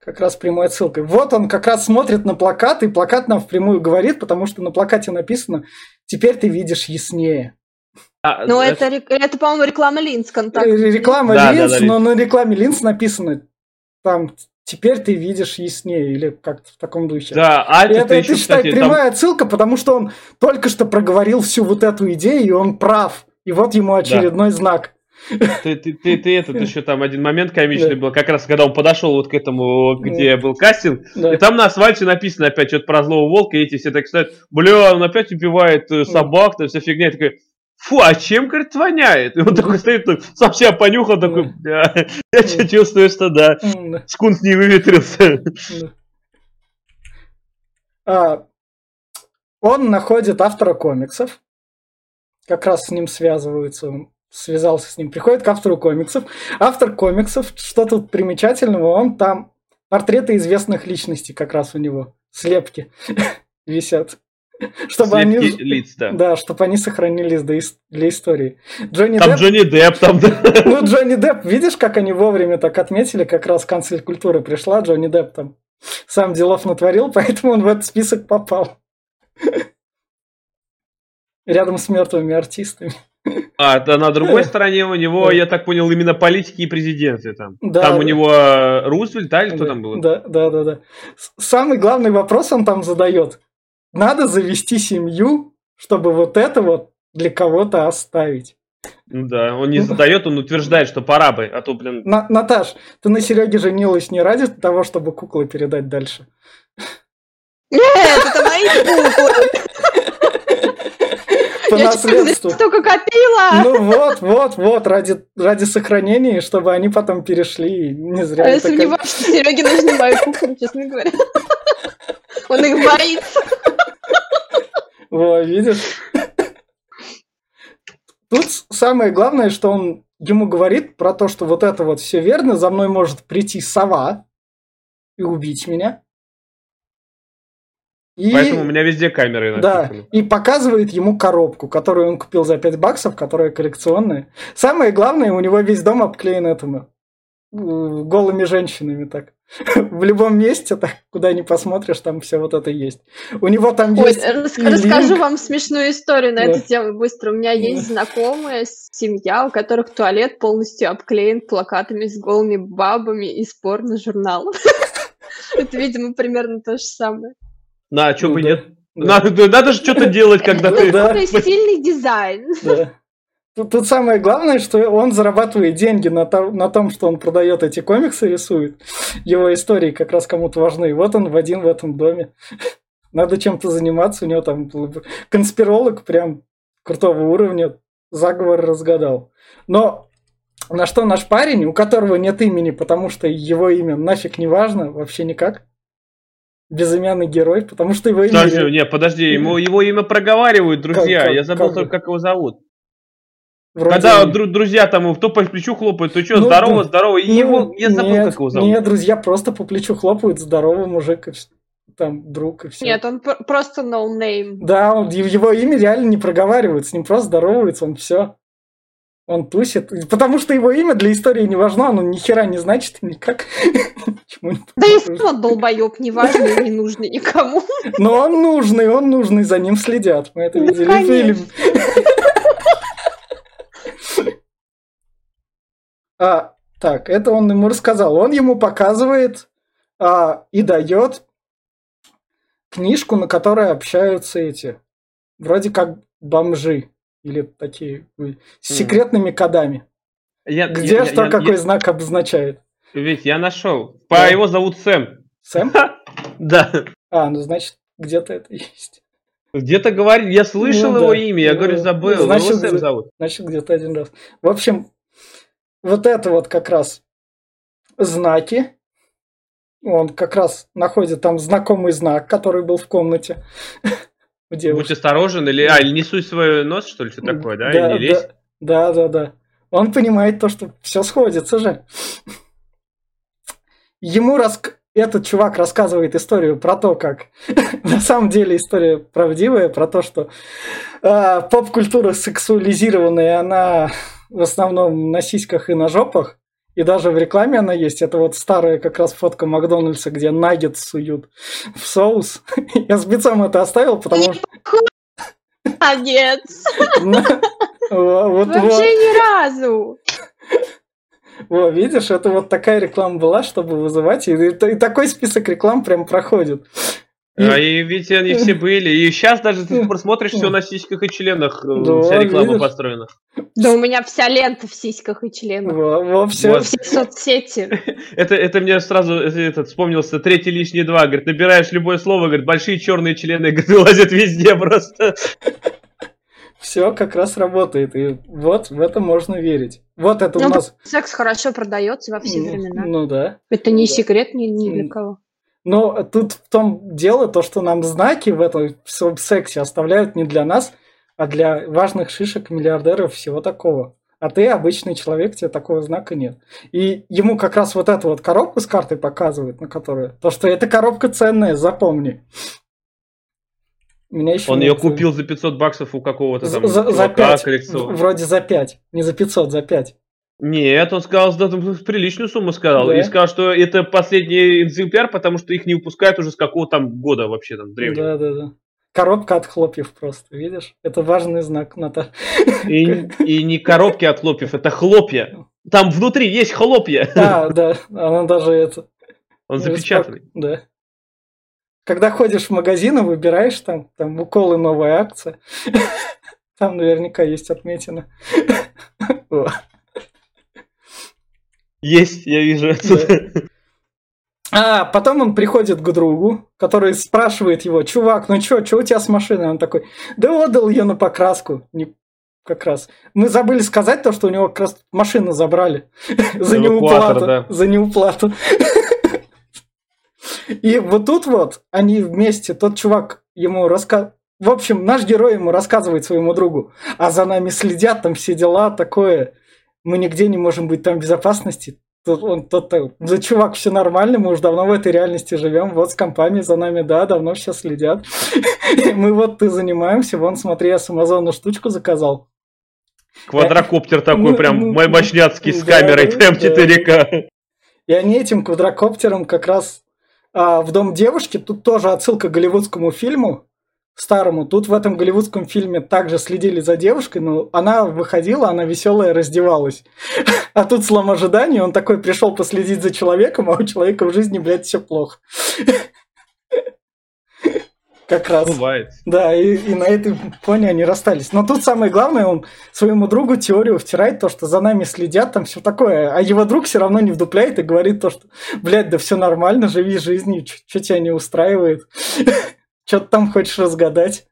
как раз прямой отсылкой. Вот он как раз смотрит на плакат, и плакат нам впрямую говорит, потому что на плакате написано «Теперь ты видишь яснее». А, Ну, это- это, рек- это по-моему, реклама линз контакт. Э, Реклама Да, да, линз, да, но на рекламе линз написано там «Теперь ты видишь яснее» или как-то в таком духе. Да, а И это, это, еще, считай, кстати, там- прямая отсылка, потому что он только что проговорил всю вот эту идею, и он прав. И вот ему очередной знак. Ты, ты, ты, ты этот еще там один момент комичный Да. был, как раз когда он подошел вот к этому, где был кастинг, Да. и там на асфальте написано опять что-то про злого волка, и эти все так стоят, бля, он опять убивает э, собак, там вся фигня, и такой, фу, а чем, говорит, воняет? И он такой стоит, так, сам себя понюхал, такой, бля, я чувствую, что да, скунс не выветрился. А, он находит автора комиксов, как раз с ним связываются, связался с ним, приходит к автору комиксов. Автор комиксов, что тут примечательного, он там портреты известных личностей как раз у него, слепки висят. Чтобы они... Лиц, да. Да, чтобы они сохранились ис- для истории. Джонни Там Депп, Джонни Депп, там, ну Джонни Депп, видишь, как они вовремя так отметили, как раз канцель культуры пришла, Джонни Депп там сам делов натворил, поэтому он в этот список попал. Рядом с мертвыми артистами. А, да, на другой стороне у него, я так понял, именно политики и президенты там. Да, там у него э, Рузвельт, да, или кто там был? Да, да, да, да. Самый главный вопрос он там задает. Надо завести семью, чтобы вот это вот для кого-то оставить. Ну да, он не задает, он утверждает, что пора бы, а то, блин, На- Наташ, ты на Сереге женилась не ради того, чтобы куклы передать дальше? Нет, это мои куклы. По Я наследству. столько копила! Ну вот, вот, вот, ради, ради сохранения, чтобы они потом перешли. Не зря. А я это как- сомневаюсь, что Сереге нужны мои куклы, честно говоря. Он их боится. Во, видишь? Тут самое главное, что он ему говорит про то, что вот это вот все верно, за мной может прийти сова и убить меня. И, Поэтому у меня везде камеры да, напиханы. и показывает ему коробку, которую он купил за 5 баксов, которая коллекционная. Самое главное, у него весь дом обклеен этому. э, Голыми женщинами так. В любом месте, так, куда ни посмотришь, там все вот это есть. У него там Ой, есть... рас- и расскажу линк. вам смешную историю на Да. эту тему быстро. У меня есть знакомая семья, у которых туалет полностью обклеен плакатами с голыми бабами из порно-журналов. Это, видимо, примерно то же самое. На, что Ну бы да, нет. да. Надо, надо же что-то делать, когда ты... Да. Какой стильный дизайн. Да. Тут, тут самое главное, что он зарабатывает деньги на, то- на том, что он продает эти комиксы, рисует. Его истории как раз кому-то важны. И вот он в один в этом доме. Надо чем-то заниматься. У него там конспиролог прям крутого уровня. Заговор разгадал. Но на что наш парень, у которого нет имени, потому что его имя нафиг не важно, вообще никак. Безымянный герой, потому что его имя... Подожди, не, подожди, ему, его имя проговаривают, друзья. как- Я забыл как? только, как его зовут. вроде- Когда дру- друзья там кто по плечу хлопает, то что, Ну, здорово, ну, здорово. И Ну, его, я забыл, нет, как его зовут. Нет, друзья просто по плечу хлопают, здоровый мужик, и там друг и все. Нет, он пр- просто no name. Да, он, его имя реально не проговаривают, с ним просто здороваются, он все. Он тусит. Потому что его имя для истории не важно, оно ни хера не значит никак. Не Да и сам долбоеб, неважный и не нужный никому. Но он нужный, он нужный, за ним следят. Мы это видели в фильме. А, так, это он ему рассказал. Он ему показывает а, и дает книжку, на которой общаются эти, вроде как бомжи или такие с секретными кодами. Я- Где я- что я- какой я- знак обозначает? Ведь я нашел. По Да. его зовут Сэм. Сэм? Да. А, ну значит, где-то это есть. Где-то говорит, я слышал Ну его да. имя, я Ну, говорю, забыл. значит, его Сэм зовут. Значит, где-то один раз. В общем, вот это вот как раз знаки. Он как раз находит там знакомый знак, который был в комнате Будь осторожен, или, а, или не суй свой нос, что ли, что такое, да? Да, Или лезь. Да, да, да. Он понимает то, что все сходится же. Ему рас... этот чувак рассказывает историю про то, как на самом деле история правдивая, про то, что а, поп-культура сексуализированная, она в основном на сиськах и на жопах, и даже в рекламе она есть. Это вот старая как раз фотка Макдональдса, где наггет суют в соус. Я специально это оставил, потому что... Вот. Вообще ни разу. Во, видишь, это вот такая реклама была, чтобы вызывать, и, и такой список реклам прям проходит. А и ведь они все были. И сейчас даже ты просмотришь все на сиськах и членах. э, Да, Вся реклама видишь? построена. Да у меня вся лента в сиськах и членах. во, во, все, Вот. Все соцсети. Это, это мне сразу этот, вспомнился третий лишний два. Говорит, набираешь любое слово, говорит, большие черные члены говорит, вылазят везде просто. все как раз работает. И вот в это можно верить. Вот это у Ну, нас. секс хорошо продается во все времена. ну да. Это не да. секрет ни, ни для кого. Но тут в том дело, то, что нам знаки в этом всем сексе оставляют не для нас, а для важных шишек, миллиардеров, всего такого. А ты обычный человек, тебе такого знака нет. И ему как раз вот эту вот коробку с картой показывают, на которую... То, что эта коробка ценная, запомни. Меня еще Он ее это- купил за 500 баксов у какого-то там за, за чувака 5. коллекционного. Вроде за 5. Не за 500, за 5. Нет, он сказал, да, там приличную сумму сказал. Да? И сказал, что это последний экземпляр, потому что их не выпускают уже с какого там года вообще там древнего. Да, да, да. Коробка от хлопьев просто, видишь? Это важный знак, Ната. И, и не коробки от хлопьев, это хлопья. Там внутри есть хлопья. А, да, она даже это... Он запечатанный. Да. Когда ходишь в магазин и выбираешь там, там уколы новая акция, там наверняка есть отметина. Есть, я вижу отсюда. А потом он приходит к другу, который спрашивает его, чувак, ну чё, чё у тебя с машиной? Он такой, да отдал ее на покраску. Не, как раз. Мы забыли сказать то, что у него как раз машину забрали за неуплату. Да. За неуплату. И вот тут вот они вместе, тот чувак ему рассказывает, в общем, наш герой ему рассказывает своему другу, а за нами следят, там все дела, такое, мы нигде не можем быть там в безопасности. Тут он тот, да чувак, все нормально, мы уже давно в этой реальности живем, вот с компанией за нами, да, давно все следят. Мы вот ты занимаемся, вон смотри, я с Амазона штучку заказал. Квадрокоптер такой прям мощняцкий с камерой, прям 4К. И они этим квадрокоптером как раз а, в дом девушки, тут тоже отсылка к голливудскому фильму, старому. Тут в этом голливудском фильме также следили за девушкой, но она выходила, она веселая, раздевалась. А тут слом ожидания, он такой пришел последить за человеком, а у человека в жизни, блядь, все плохо. Как раз. Бывает. Да, и, и на этой фоне они расстались. Но тут самое главное, он своему другу теорию втирает, то, что за нами следят, там все такое. А его друг все равно не вдупляет и говорит то, что, блядь, да все нормально, живи жизнью, что тебя не устраивает. Что ты там хочешь разгадать?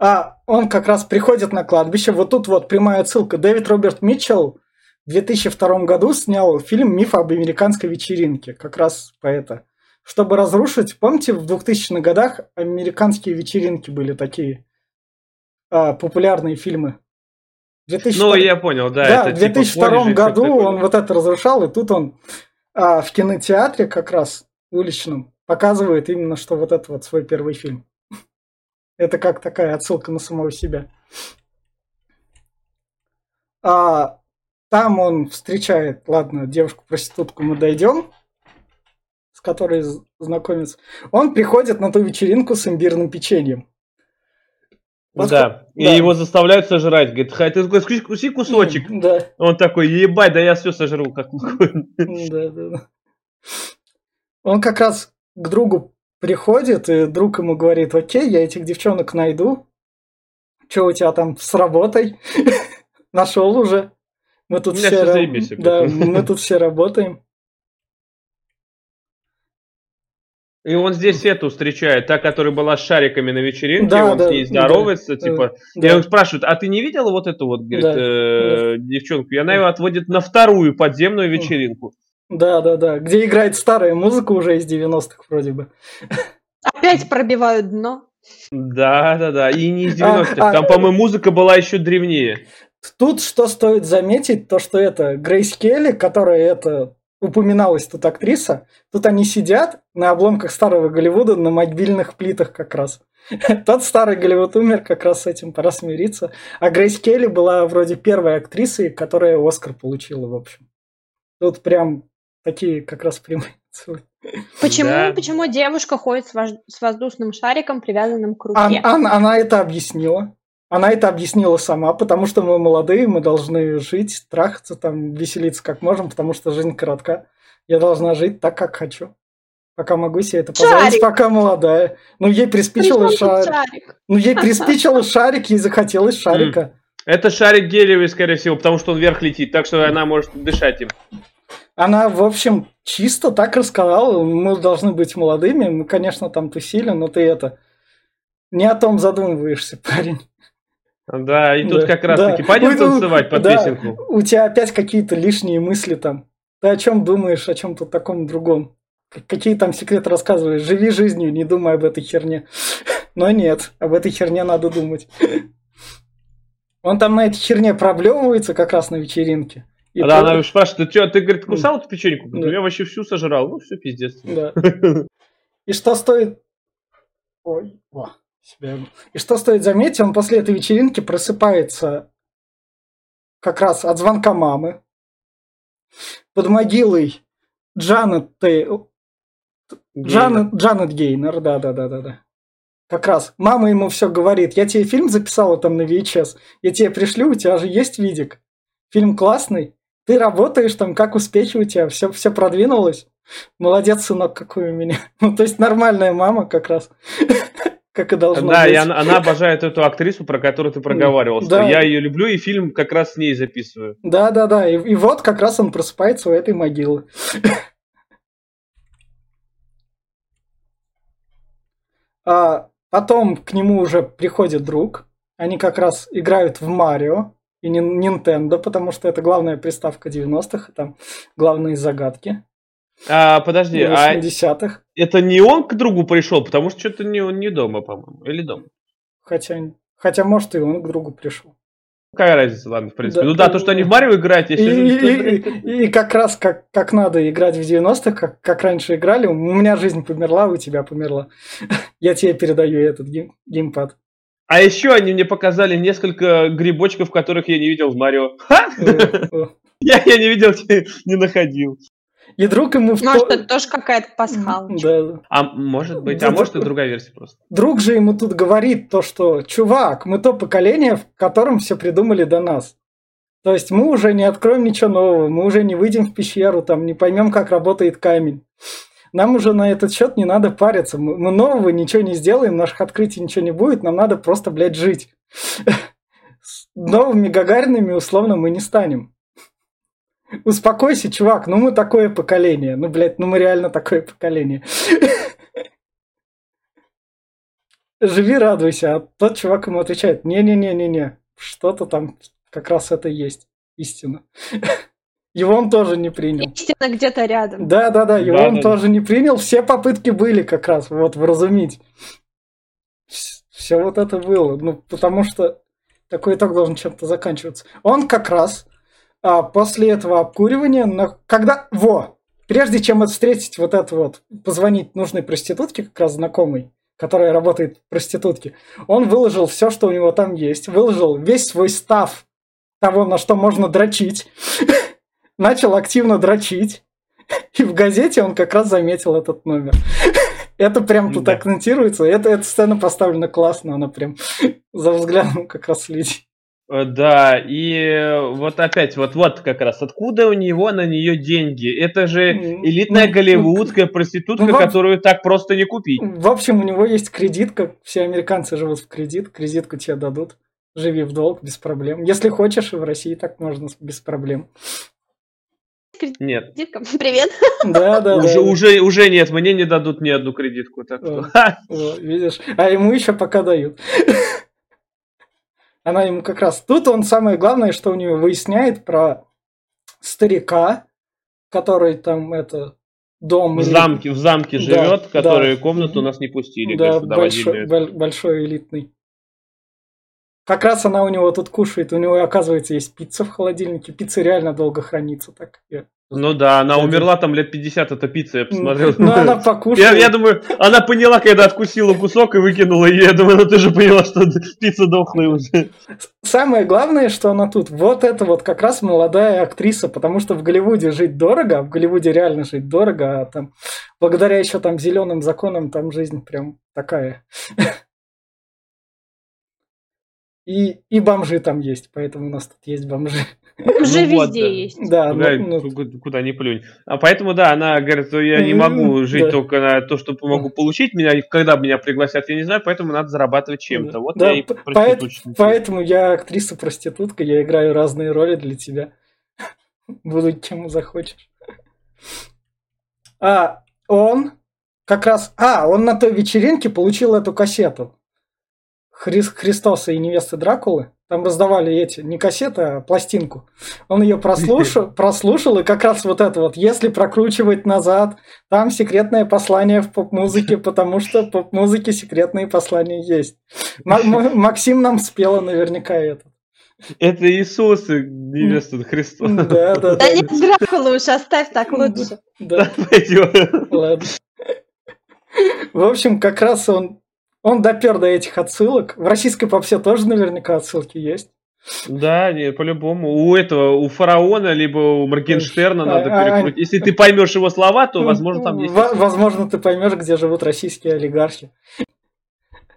А, он как раз приходит на кладбище. Вот тут вот прямая ссылка. Дэвид Роберт Митчелл в 2002 году снял фильм «Миф об американской вечеринке». Как раз по это. Чтобы разрушить, помните, в 2000-х годах американские вечеринки были такие а, популярные фильмы. 2002... Ну, я понял, да. Да, в 2002 типа году он вот это разрушал, и тут он а, в кинотеатре как раз уличном показывает именно, что вот это вот свой первый фильм. Это как такая отсылка на самого себя. А там он встречает, ладно, девушку-проститутку мы дойдем, с которой знакомится. Он приходит на ту вечеринку с имбирным печеньем. Вот да. да, и его заставляют сожрать. Говорит, хай, ты такой, куси кусочек. Да. Он такой, ебать, да я все сожру, как Да, да, да. Он как раз к другу приходит, и друг ему говорит, окей, я этих девчонок найду. Что у тебя там с работой? Нашел уже. Мы тут все, все да, мы тут все работаем. И он здесь эту встречает, та, которая была с шариками на вечеринке, да, он да, с ней здоровается, да, типа, да. и он спрашивает, а ты не видела вот эту вот, говорит, да, э, да. девчонку? И она его отводит на вторую подземную вечеринку. Да, да, да. Где играет старая музыка уже из 90-х вроде бы. Опять пробивают дно. Да, да, да. И не из 90-х. А, Там, а, по-моему, музыка была еще древнее. Тут что стоит заметить, то что это Грейс Келли, которая это упоминалась тут актриса, тут они сидят на обломках старого Голливуда на мобильных плитах как раз. Тот старый Голливуд умер, как раз с этим пора смириться. А Грейс Келли была вроде первой актрисой, которая Оскар получила, в общем. Тут прям такие как раз прямые Почему, да. почему девушка ходит с, вож... с воздушным шариком, привязанным к руке? Она, она, она это объяснила. Она это объяснила сама, потому что мы молодые, мы должны жить, трахаться, там, веселиться как можем, потому что жизнь коротка. Я должна жить так, как хочу. Пока могу себе это позволить, шарик. пока молодая. Ну, ей приспичило шарик. шарик. Ну, ей приспичило шарик, ей захотелось шарика. Это шарик гелевый, скорее всего, потому что он вверх летит, так что она может дышать им. Она, в общем, чисто так рассказала. Мы должны быть молодыми. Мы, конечно, там тусили, но ты это... Не о том задумываешься, парень. Да, и тут да, как раз да. пойдем танцевать под да, песенку. У тебя опять какие-то лишние мысли там. Ты о чем думаешь, о чем-то таком другом? Какие там секреты рассказываешь? Живи жизнью, не думай об этой херне. Но нет, об этой херне надо думать. Он там на этой херне проблевывается как раз на вечеринке. И да, она спрашивает, ты что, ты, говорит, кусал эту печеньку? Да. Я вообще всю сожрал. Ну, все, пиздец. Да. И что стоит... Ой, о, себя... И что стоит заметить, он после этой вечеринки просыпается как раз от звонка мамы. Под могилой Джанет Тей... Джанет, Джанет Гейнер, да-да-да-да-да. Как раз мама ему все говорит, я тебе фильм записала там на VHS, я тебе пришлю, у тебя же есть видик. Фильм классный, ты работаешь там, как успехи у тебя, все, все продвинулось. Молодец, сынок, какой у меня. Ну, то есть нормальная мама как раз. как и должно Да, быть. и она, она обожает эту актрису, про которую ты проговаривал. Что Да. я ее люблю, и фильм как раз с ней записываю. Да, да, да. И, и вот как раз он просыпается у этой могилы. А потом к нему уже приходит друг. Они как раз играют в Марио и Нинтендо, потому что это главная приставка 90-х, и там главные загадки А, подожди, а 80-х. это не он к другу пришел, потому что что-то не, он не дома, по-моему. Или дома. Хотя, хотя, может, и он к другу пришел. Какая разница, ладно, в принципе. Да, ну да, то, что они в Марио играют, я И, и- и- и как раз как, как надо играть в 90-х, как, как раньше играли, у меня жизнь померла, у тебя померла. Я тебе передаю этот гейм- геймпад. А еще они мне показали несколько грибочков, которых я не видел в Марио. Я, я не видел, не находил. И друг ему... в Может, то- это тоже какая-то пасхалочка. Да. А может быть, Да, а может и другая версия просто. Друг же ему тут говорит то, что, чувак, мы то поколение, в котором все придумали до нас. То есть мы уже не откроем ничего нового, мы уже не выйдем в пещеру, там не поймем, как работает камень. Нам уже на этот счет не надо париться. Мы, мы нового ничего не сделаем, наших открытий ничего не будет, нам надо просто, блядь, жить. С Новыми Гагаринами, условно, мы не станем. Успокойся, чувак, ну мы такое поколение. Ну, блядь, ну мы реально такое поколение. Живи, радуйся. А тот чувак ему отвечает, не-не-не-не-не, что-то там как раз это есть истина. Его он тоже не принял. Истина где-то рядом. Да, да, да, его Да, он да. тоже не принял. Все попытки были как раз вот вразумить. Все вот это было. Ну, потому что такой итог должен чем-то заканчиваться. Он как раз а, после этого обкуривания, на- когда... Во! Прежде чем встретить вот это вот, позвонить нужной проститутке, как раз знакомой, которая работает в проститутке, он выложил все, что у него там есть. Выложил весь свой став того, на что можно дрочить. Начал активно дрочить. И в газете он как раз заметил этот номер. Это прям тут Да. акцентируется. Это, эта сцена поставлена классно, она прям за взглядом как раз следит. Э, Да, и вот опять, вот вот как раз, откуда у него на нее деньги? Это же элитная ну, голливудская проститутка, ну, которую так просто не купить. В общем, у него есть кредитка. Все американцы живут в кредит. Кредитку тебе дадут. Живи в долг без проблем. Если хочешь, и в России так можно без проблем. Нет, Дитка, Привет. Да, да, уже, да. уже, уже нет, мне не дадут ни одну кредитку. Так что, Вот, видишь? А ему еще пока дают. Она ему как раз... Тут он самое главное, что у него выясняет про старика, который там это дом... в замке, в замке Да, живет, да. который комнату нас не пустили. Да, большой, большой элитный. Как раз она у него тут кушает. У него, оказывается, есть пицца в холодильнике. Пицца реально долго хранится. Так. Я- Ну да, она Да, умерла там лет 50, это пицца, я посмотрел. Ну, она покушала. Я, я думаю, она поняла, когда откусила кусок и выкинула, и я думаю, ну ты же поняла, что пицца дохлая уже. Самое главное, что она тут, вот это вот как раз молодая актриса, потому что в Голливуде жить дорого, а в Голливуде реально жить дорого, а там благодаря еще там зеленым законам там жизнь прям такая. И, и бомжи там есть, поэтому у нас тут есть бомжи. Уже Ну вот, везде да. есть. Да, Куда, ну, ну, куда- ни плюнь. А поэтому, да, она говорит, что я не могу жить да. только на то, что могу получить меня, когда меня пригласят, я не знаю, поэтому надо зарабатывать чем-то. Вот да, я и п- проституточница. поэт- поэтому я актриса-проститутка, я играю разные роли для тебя. Буду кем захочешь. А он как раз... А, он на той вечеринке получил эту кассету. Хрис- Христоса и невесты Дракулы. Там раздавали эти, не кассеты, а пластинку. Он ее прослушал, прослушал, и как раз вот это вот, если прокручивать назад, там секретное послание в поп-музыке, потому что в поп-музыке секретные послания есть. Ма- Максим нам спела наверняка это. Это Иисус и невеста Христос. Да, да, да. Да нет, Дракула уж оставь так лучше. Да, Пойдет. ладно. В общем, как раз он, он допер до этих отсылок. В российской попсе тоже наверняка отсылки есть. Да, не, по-любому. У этого, у фараона, либо у Моргенштерна А, надо а, перекрутить. Если ты поймешь его слова, то, возможно, там есть. Во- Возможно, ты поймешь, где живут российские олигархи.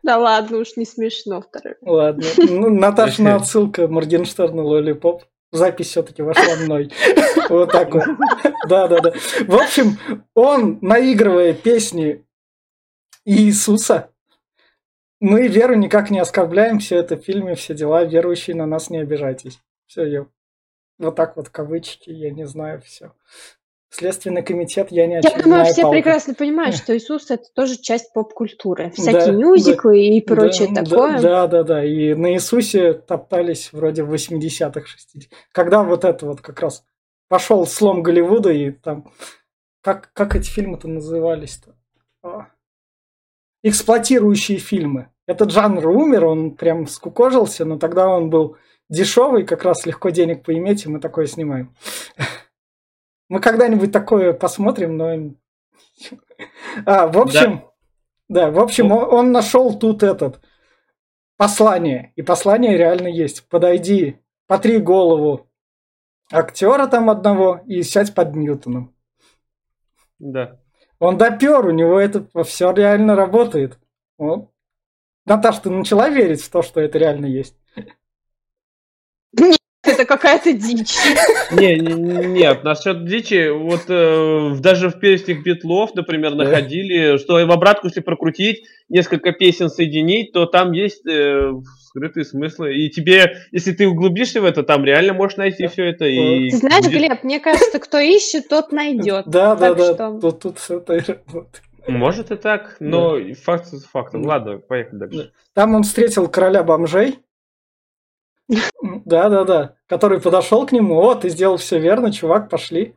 Да ладно, уж не смешно второй. Ладно. Ну, Наташина отсылка Моргенштерна Лолипоп. Запись все-таки вошла мной. Вот так вот. Да, да, да. В общем, он, наигрывая песни Иисуса, мы веру никак не оскорбляем, все это в фильме, все дела, верующие на нас не обижайтесь. Все, я вот так вот кавычки, я не знаю, все. Следственный комитет, я не Я думаю, все палка. прекрасно понимают, что Иисус это тоже часть поп-культуры. Всякие да, мюзиклы да, и прочее да, такое. Да, да, да. И на Иисусе топтались вроде в 80-х, 60-х. Когда вот это вот как раз пошел слом Голливуда, и там... Как, как эти фильмы-то назывались-то? А. Эксплуатирующие фильмы. Этот жанр умер, он прям скукожился, но тогда он был дешевый, как раз легко денег поиметь, и мы такое снимаем. Мы когда-нибудь такое посмотрим, но... А, в общем, да, да в общем, он, он нашел тут этот послание. И послание реально есть. Подойди, потри голову актера там одного и сядь под Ньютоном. Да. Он допер, у него это все реально работает. Вот. Наташ, ты начала верить в то, что это реально есть? Это какая-то дичь. Не, не, нет, насчет дичи, вот э, даже в песнях Битлов, например, находили, что в обратку, если прокрутить, несколько песен соединить, то там есть э, скрытые смыслы. И тебе, если ты углубишься в это, там реально можешь найти все это. И ты знаешь, будет... Глеб, мне кажется, кто ищет, тот найдет. Да, да, да. Тут все это работает. Может и так, но да. факт фактом. Ладно, поехали дальше. Там он встретил короля бомжей, да, да, да. Который подошел к нему, о, ты сделал все верно, чувак, пошли.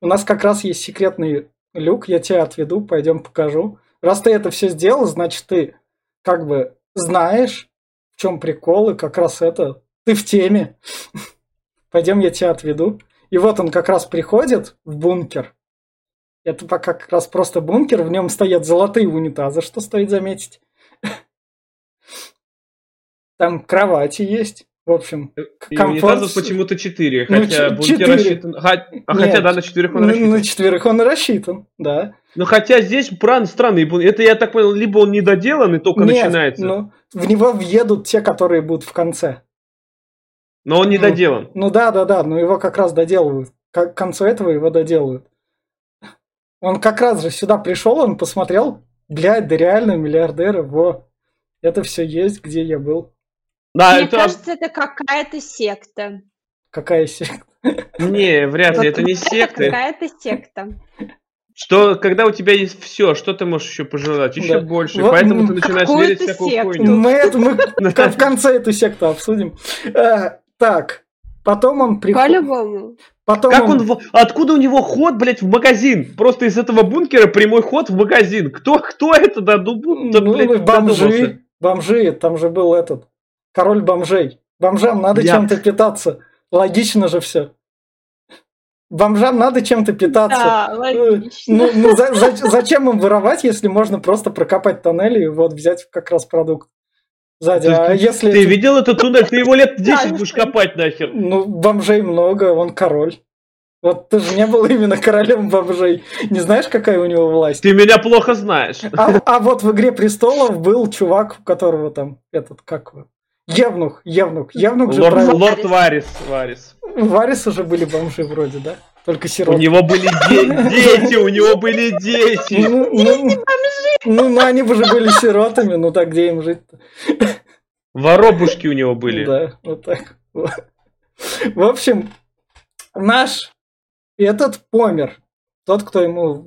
У нас как раз есть секретный люк, я тебя отведу, пойдем покажу. Раз ты это все сделал, значит, ты как бы знаешь, в чем прикол, и как раз это, ты в теме. Пойдем, я тебя отведу. И вот он как раз приходит в бункер. Это пока как раз просто бункер, в нем стоят золотые унитазы, что стоит заметить. Там кровати есть. В общем, и комфорт... почему-то 4, ну, хотя ну, 4. рассчитан... А Нет, хотя, да, на четверых он рассчитан. На четверых он рассчитан, да. Ну, хотя здесь план странный. Это, я так понял, либо он недоделан и только Нет, начинается. ну, в него въедут те, которые будут в конце. Но он не доделан. Ну, ну да, да, да, но его как раз доделывают. К концу этого его доделывают. Он как раз же сюда пришел, он посмотрел, блядь, да реально миллиардеры, во, это все есть, где я был. Да, Мне это... кажется, это какая-то секта. Какая секта? Не, вряд ли, это не секта. Какая-то секта. Что, когда у тебя есть все, что ты можешь еще пожелать? Еще да. больше. Вот, Поэтому ты начинаешь верить в всякую секту. хуйню. Мы, это, мы в конце эту секту обсудим. А, так, потом он приходит... По-любому. Потом как он... он... Откуда у него ход, блядь, в магазин? Просто из этого бункера прямой ход в магазин. Кто, кто это додумал? Ну, блядь, бомжи. Бомжи, там же был этот король бомжей. Бомжам надо Я... чем-то питаться. Логично же все. Бомжам надо чем-то питаться. Да, ну, логично. Ну, ну за, за, зачем им воровать, если можно просто прокопать тоннели и вот взять как раз продукт сзади? Ты, а если ты видел этот туннель? Ты его лет 10 будешь копать нахер. Ну, бомжей много, он король. Вот ты же не был именно королем бомжей. Не знаешь, какая у него власть? Ты меня плохо знаешь. А, а вот в «Игре престолов» был чувак, у которого там, этот, как его, Евнух, Евнух, Евнух же лорд, правил... лорд Варис, Варис. У Вариса же были бомжи вроде, да? Только сироты. У него были дети, у него были дети. Ну, ну, ну, ну, они уже были сиротами, ну так где им жить-то? Воробушки у него были. Да, вот так. В общем, наш этот помер. Тот, кто ему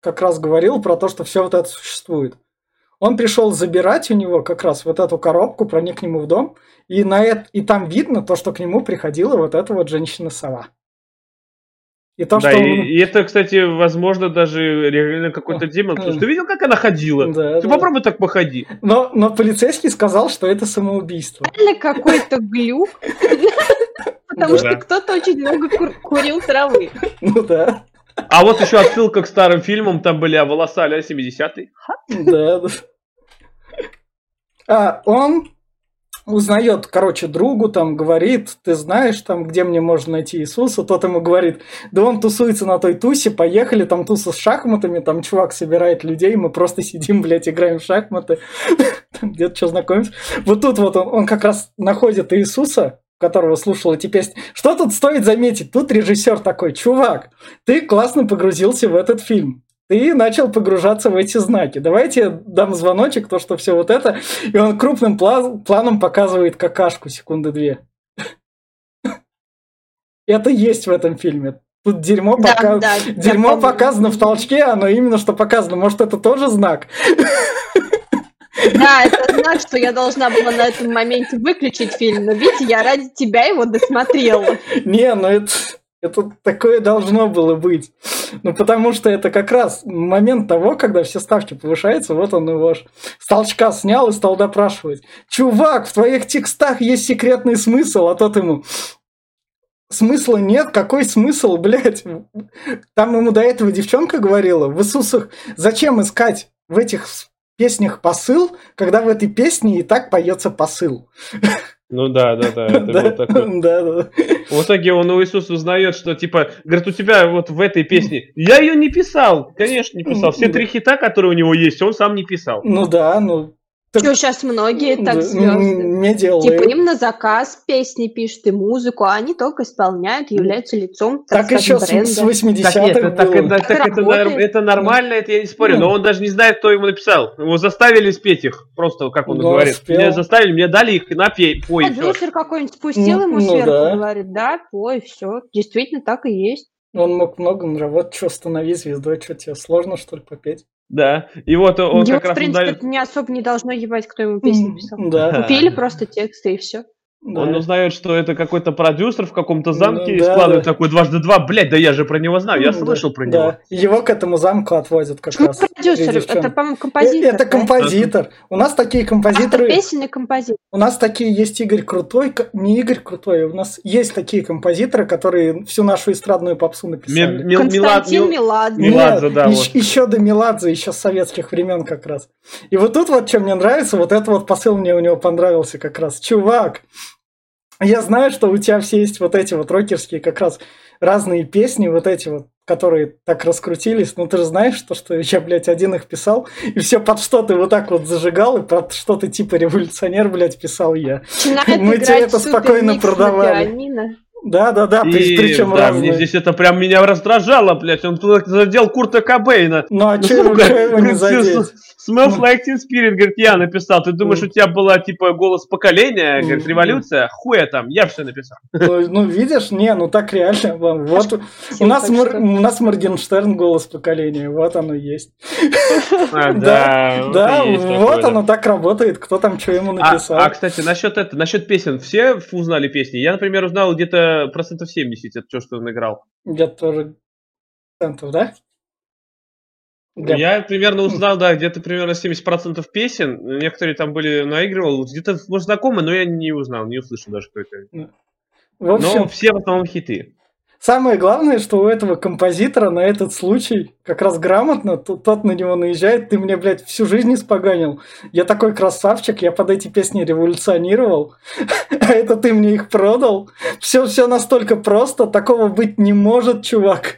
как раз говорил про то, что все вот это существует. Он пришел забирать у него как раз вот эту коробку, проник к нему в дом, и, на это, и там видно то, что к нему приходила вот эта вот женщина-сова. И то, да, что и, и это, кстати, возможно, даже реально какой-то демон. Потому что ты видел, как она ходила? Да, ты да. попробуй так походи. Но, но полицейский сказал, что это самоубийство. Реально какой-то глюк. Потому что кто-то очень много курил травы. Ну да. А вот еще отсылка к старым фильмам, там были а волоса а 70-й. Да, да. А, он узнает, короче, другу, там, говорит, ты знаешь, там, где мне можно найти Иисуса, тот ему говорит, да он тусуется на той тусе, поехали, там туса с шахматами, там чувак собирает людей, мы просто сидим, блядь, играем в шахматы, где-то что знакомимся. Вот тут вот он, он как раз находит Иисуса, которого слушал эти песни. Что тут стоит заметить? Тут режиссер такой, чувак, ты классно погрузился в этот фильм. Ты начал погружаться в эти знаки. Давайте я дам звоночек, то, что все вот это. И он крупным планом показывает какашку секунды две. Это есть в этом фильме. Тут дерьмо, да, пока... да, дерьмо показано в толчке, оно именно что показано. Может, это тоже знак? Да, это знак, что я должна была на этом моменте выключить фильм. Но, видите, я ради тебя его досмотрела. Не, ну это... Это такое должно было быть. Ну, потому что это как раз момент того, когда все ставки повышаются, вот он его с толчка снял и стал допрашивать. Чувак, в твоих текстах есть секретный смысл, а тот ему, Смысла нет, какой смысл, блядь? Там ему до этого девчонка говорила, в Иисусах, зачем искать в этих песнях посыл, когда в этой песне и так поется посыл. Ну да, да, да, это да, было такое. Да, да. В итоге он у Иисуса узнает, что типа, говорит, у тебя вот в этой песне, я ее не писал, конечно не писал, все три хита, которые у него есть, он сам не писал. Ну да, ну так... Что сейчас многие так звезды? Не делают. Типа им на заказ песни пишут и музыку, а они только исполняют, являются лицом, так, так еще бренда. с 80-х так, нет, так, это, так это, это нормально, это я не спорю, ну. но он даже не знает, кто ему написал. Его заставили спеть их, просто, как он но говорит. Спел. Меня заставили, мне дали их, на пей, пой. Продюсер какой-нибудь спустил ну, ему ну, сверху, да. говорит, да, пой, все. Действительно так и есть. Он мог много нравиться. Что, станови звездой, что тебе сложно, что ли, попеть? Да, и вот он Его, как раз... в принципе, дает... не особо не должно ебать, кто ему песню писал. Да. Купили просто тексты и все. Да. Он узнает, что это какой-то продюсер в каком-то замке ну, да, и складывает да. такой дважды два. Блять, да я же про него знаю, я ну, слышал да, про него. Да. Его к этому замку отвозят как Почему раз. продюсер? Это, по-моему, композитор. Это да? композитор. У нас такие композиторы... Автор песен и композитор. У нас такие есть Игорь Крутой, не Игорь Крутой, у нас есть такие композиторы, которые всю нашу эстрадную попсу написали. Мил, Константин Меладзе. Меладзе, да. Еще, вот. еще до Меладзе, еще с советских времен как раз. И вот тут вот, что мне нравится, вот этот вот посыл мне у него понравился как раз. Чувак, я знаю, что у тебя все есть вот эти вот рокерские как раз разные песни, вот эти вот, которые так раскрутились. Но ты же знаешь, что, что я, блядь, один их писал, и все под что ты вот так вот зажигал, и под что ты типа революционер, блядь, писал я. Начинает Мы тебе это спокойно продавали. Да, да, да, и, причем да, разные. Мне здесь это прям меня раздражало, блядь. Он задел Курта Кобейна. Ну а что его не задеть? Smells ну. like teen spirit, говорит, я написал. Ты думаешь, у тебя была, типа, голос поколения, говорит, революция? Хуя там, я все написал. Ну, ну видишь, не, ну так реально. Вот у нас, у нас Моргенштерн голос поколения, вот оно есть. А, да, да, вот оно так работает, кто там что ему а, написал. А, кстати, насчет это, насчет песен, все узнали песни? Я, например, узнал где-то процентов 70 от того, что он играл. Где-то тоже процентов, да? Я примерно узнал, да, где-то примерно 70% песен. Некоторые там были наигрывал. Где-то, может, знакомы, но я не узнал, не услышал даже, кто это. В общем, но все в основном хиты. Самое главное, что у этого композитора на этот случай как раз грамотно, тот, тот на него наезжает, ты мне, блядь, всю жизнь испоганил. Я такой красавчик, я под эти песни революционировал, а это ты мне их продал. Все, все настолько просто, такого быть не может, чувак.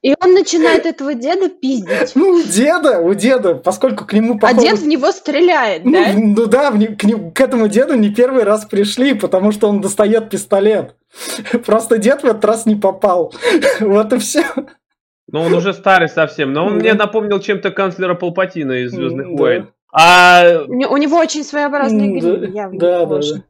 И он начинает этого деда пиздить. Ну, у деда, у деда, поскольку к нему походу... А дед в него стреляет, ну, да? Ну да, в, к, к этому деду не первый раз пришли, потому что он достает пистолет. Просто дед в этот раз не попал. Вот и все. Ну, он уже старый совсем. Но он мне напомнил чем-то канцлера Палпатина из Звездных войн. А... У него очень своеобразный грим, явно. Да, да, да.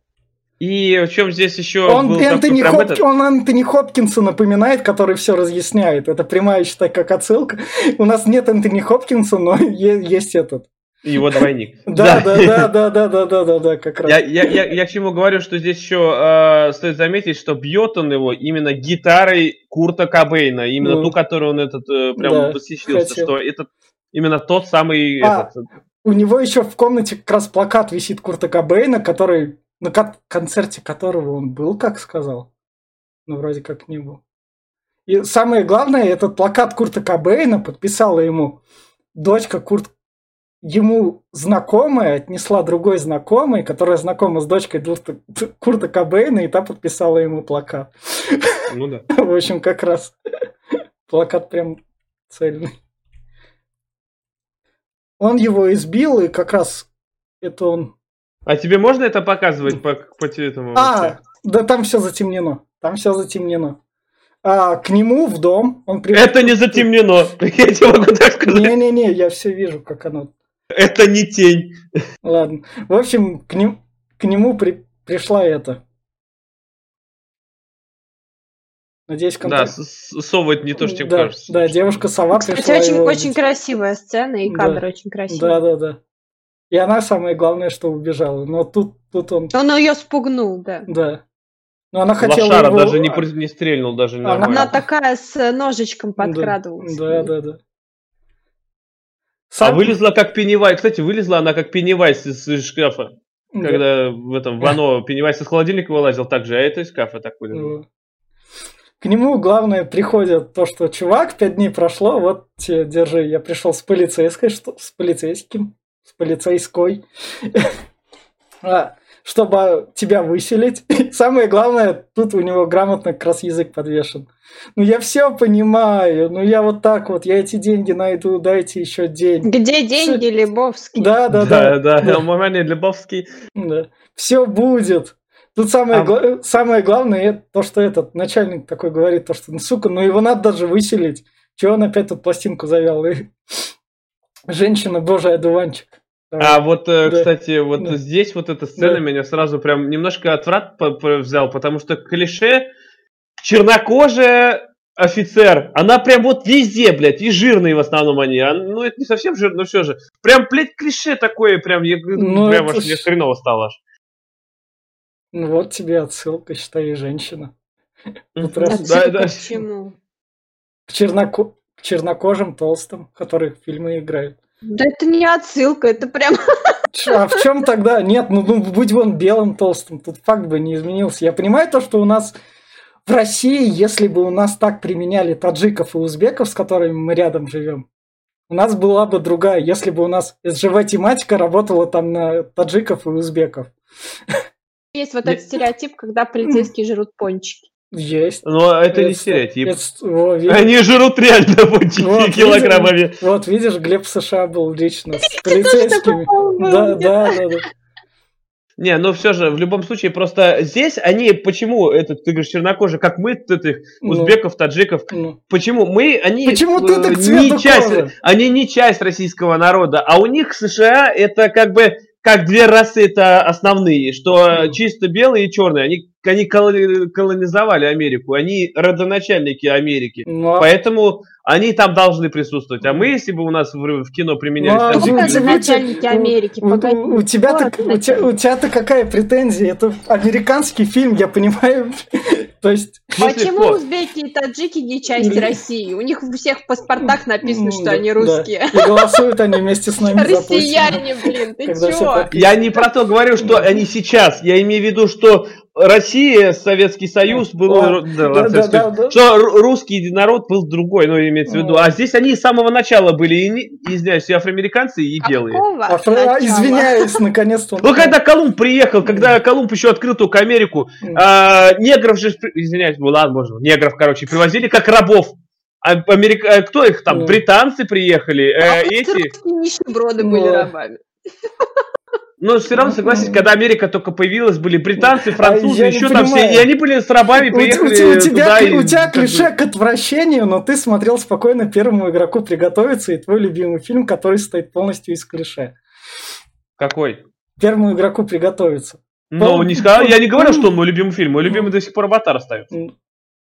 И в чем здесь еще он, был Энтони Хоп... этот... он Энтони Хопкинса напоминает, который все разъясняет. Это прямая, считай, как отсылка. У нас нет Энтони Хопкинса, но есть этот. Его двойник. Да, да, да, да, да, да, да, да, да, как раз. Я, я, я, я к чему говорю, что здесь еще э, стоит заметить, что бьет он его именно гитарой Курта Кобейна, именно ну, ту, которую он этот э, прям да, хотел. что это именно тот самый. А, этот... У него еще в комнате как раз плакат висит Курта Кобейна, который на концерте которого он был, как сказал. Ну, вроде как не был. И самое главное, этот плакат Курта Кобейна подписала ему дочка Курт ему знакомая отнесла другой знакомой, которая знакома с дочкой Курта Кобейна, и та подписала ему плакат. Ну да. В общем, как раз плакат прям цельный. Он его избил, и как раз это он... А тебе можно это показывать по, по этому? А, да там все затемнено. Там все затемнено. а, к нему в дом. Он при- Это не затемнено. Я тебе могу так сказать. Не-не-не, я все вижу, как оно. Это не тень. Ладно. В общем, к, ним, к нему при- пришла это. Надеюсь, Да, контакт. с- сова это не то, что тебе да, кажется. Да, девушка-сова Кстати, пришла очень, его очень красивая сцена, и Да. кадр очень красивый. Да, да, да. И она самое главное, что убежала. Но тут, тут он, Он ее спугнул, да. да. Но она хотела Лошара его... даже не, при- не стрельнул, даже Она- нормально. Она такая с ножичком Да, подкрадывалась. Да, да, да. А Сам- вылезла как Пеннивайз. Кстати, вылезла она как Пеннивайз из, из шкафа. Да. Когда в этом Вано Пеннивайз из холодильника вылазил так же, а это из шкафа так вылезло. Вот. К нему главное приходит то, что чувак, пять дней прошло, вот тебе, держи, я пришел с полицейской, что с полицейским, с полицейской, А, чтобы тебя выселить. Самое главное, тут у него грамотно как раз язык подвешен. Ну я все понимаю, ну я вот так вот, я эти деньги найду, дайте еще деньги. Где деньги, Лебовский? Да, да, Да, да. да, Маманя Лебовский. Все будет. Тут самое, А- гла- самое главное это то, что этот начальник такой говорит, то, что, ну, сука, ну его надо даже выселить. Чего он опять тут пластинку завел? И... Женщина, божий одуванчик. А вот, э, Да. кстати, вот Да. здесь вот эта сцена Да. меня сразу прям немножко отврат взял, потому что клише чернокожая офицер, она прям вот везде, блядь, и жирные в основном они. А, ну, это не совсем жирно, но все же. Прям, блядь, клише такое, прям, я, Ну, прям это аж мне ж- хреново стало аж. Ну вот тебе отсылка, считай, женщина. Тут раз- Да, да. черноко- к чернокожим толстым, которые в фильмы играют. Да это не отсылка, это прям... А в чем тогда? Нет, ну, ну будь он белым толстым, тут факт бы не изменился. Я понимаю то, что у нас в России, если бы у нас так применяли таджиков и узбеков, с которыми мы рядом живем, у нас была бы другая, если бы у нас СЖВ-тематика работала там на таджиков и узбеков. Есть вот этот стереотип, когда полицейские жрут пончики. Есть. Но это не Это- стереотип. это- во, Они жрут реально вот Вот, килограммами. Вот, видишь, Глеб в США был лично с полицейскими. Да, да, да, да. Не, ну все же, в любом случае, просто здесь они, почему, этот, ты говоришь, чернокожие, как мы, этих Ну, узбеков, таджиков, ну. Почему? Мы, они Почему ты э, так не часть, кожи? они не часть российского народа, а у них США это как бы как две расы это основные, что Мгм. чисто белые и черные, они, они колони- колонизовали Америку, они родоначальники Америки, а- поэтому они там должны присутствовать. А мы, если бы у нас в, в кино применялись Ну, а таджики, у Как тебя- же начальники Америки? У, Погоди. у- у тебя-то, у, тебя, у тебя-то какая претензия? Это американский фильм, я понимаю. То есть... Почему кто? узбеки и таджики не часть России? У них у всех в паспортах написано, что да, они да. русские. И голосуют они вместе с нами. Россияне, блин, ты подписаны. Я не про то говорю, что они сейчас. Я имею в виду, что Россия, Советский Союз был, О, да, да, Советский да, Союз, да. что ру- русский народ был другой, ну имеется в виду. А здесь они с самого начала были, и, не- извиняюсь, и афроамериканцы, и белые. Какого А, а, извиняюсь, наконец-то. он- Ну, когда Колумб приехал, когда Колумб еще открыл только Америку, а, негров же, извиняюсь, ну ладно, можно, негров, короче, привозили как рабов. А Америка- а кто их там? Британцы приехали, э, А эти. нищеброды были а- рабами. Но все равно, согласись, когда Америка только появилась, были британцы, французы, А я не еще там все, понимаю. и они были с рабами, У, у- приехали у тебя, туда. и у тебя как бы- клише к отвращению, но ты смотрел спокойно первому игроку приготовиться, и твой любимый фильм, который состоит полностью из клише. Какой? Первому игроку приготовиться. Ну, Ну, не сказал, я не говорю, ну, что он мой любимый фильм. Мой любимый до сих пор Аватар остается.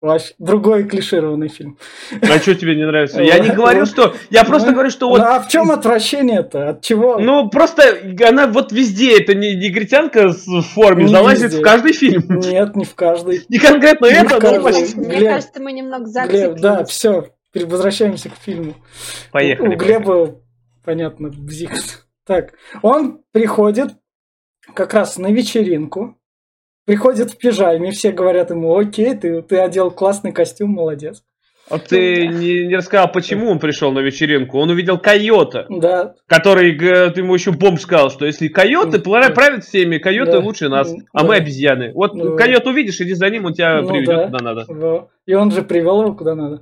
Вообще, другой клишированный фильм. А что тебе не нравится? Я не говорю, что... Я просто Ну, говорю, что вот... Ну, а в чем отвращение-то? От чего? Ну, просто она вот везде, это не негритянка с- в форме, залазит в каждый фильм. Нет, не в каждый. Не конкретно это, но почти. Мне кажется, мы немного Глеб, зациклились. да, все, возвращаемся к фильму. Поехали. У Глеба, понятно, бзик. Так, он приходит как раз на вечеринку, приходит в пижаме, все говорят ему, окей, ты, ты одел классный костюм, молодец. А ты не, не рассказал, почему он пришел на вечеринку. Он увидел койота, Да, который, г- ты ему еще бомб сказал, что если койоты Да. правят всеми, койоты Да. лучше нас, Да. а мы обезьяны. Вот Да. койот увидишь, иди за ним, он тебя Ну приведет да. куда надо. и он же привел его куда надо.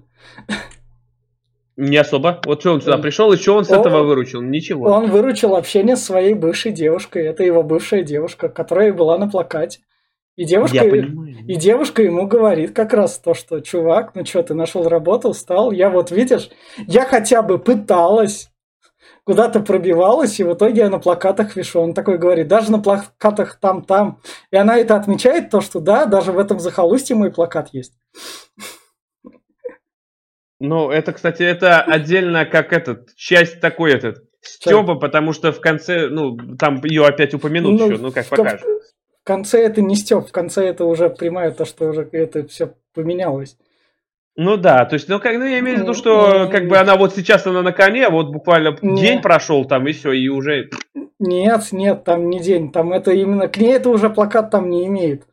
Не особо. Вот что он сюда Да. пришел, и что он с О, этого выручил? Ничего. Он выручил общение с своей бывшей девушкой. Это его бывшая девушка, которая была на плакате. И девушка, Я понимаю. и девушка ему говорит как раз то, что чувак, ну что, ты нашел работу, устал, я вот видишь, я хотя бы пыталась, куда-то пробивалась, и в итоге я на плакатах вешу. Он такой говорит, даже на плакатах там-там. И она это отмечает, то, что да, даже в этом захолустье мой плакат есть. Ну, это, кстати, это отдельно как этот, часть такой этот, Стёба, потому что в конце, ну, там ее опять упомянут Ну, еще, ну, как в покажет. В конце это не Степ, в конце это уже прямая то, что уже это все поменялось. Ну да, то есть, ну, как, ну, я имею в виду, Ну, что как бы она вот сейчас она на коне, вот буквально Не. день прошел там, и все, и уже... Нет, нет, там не день, там это именно, к ней это уже плакат там не имеет.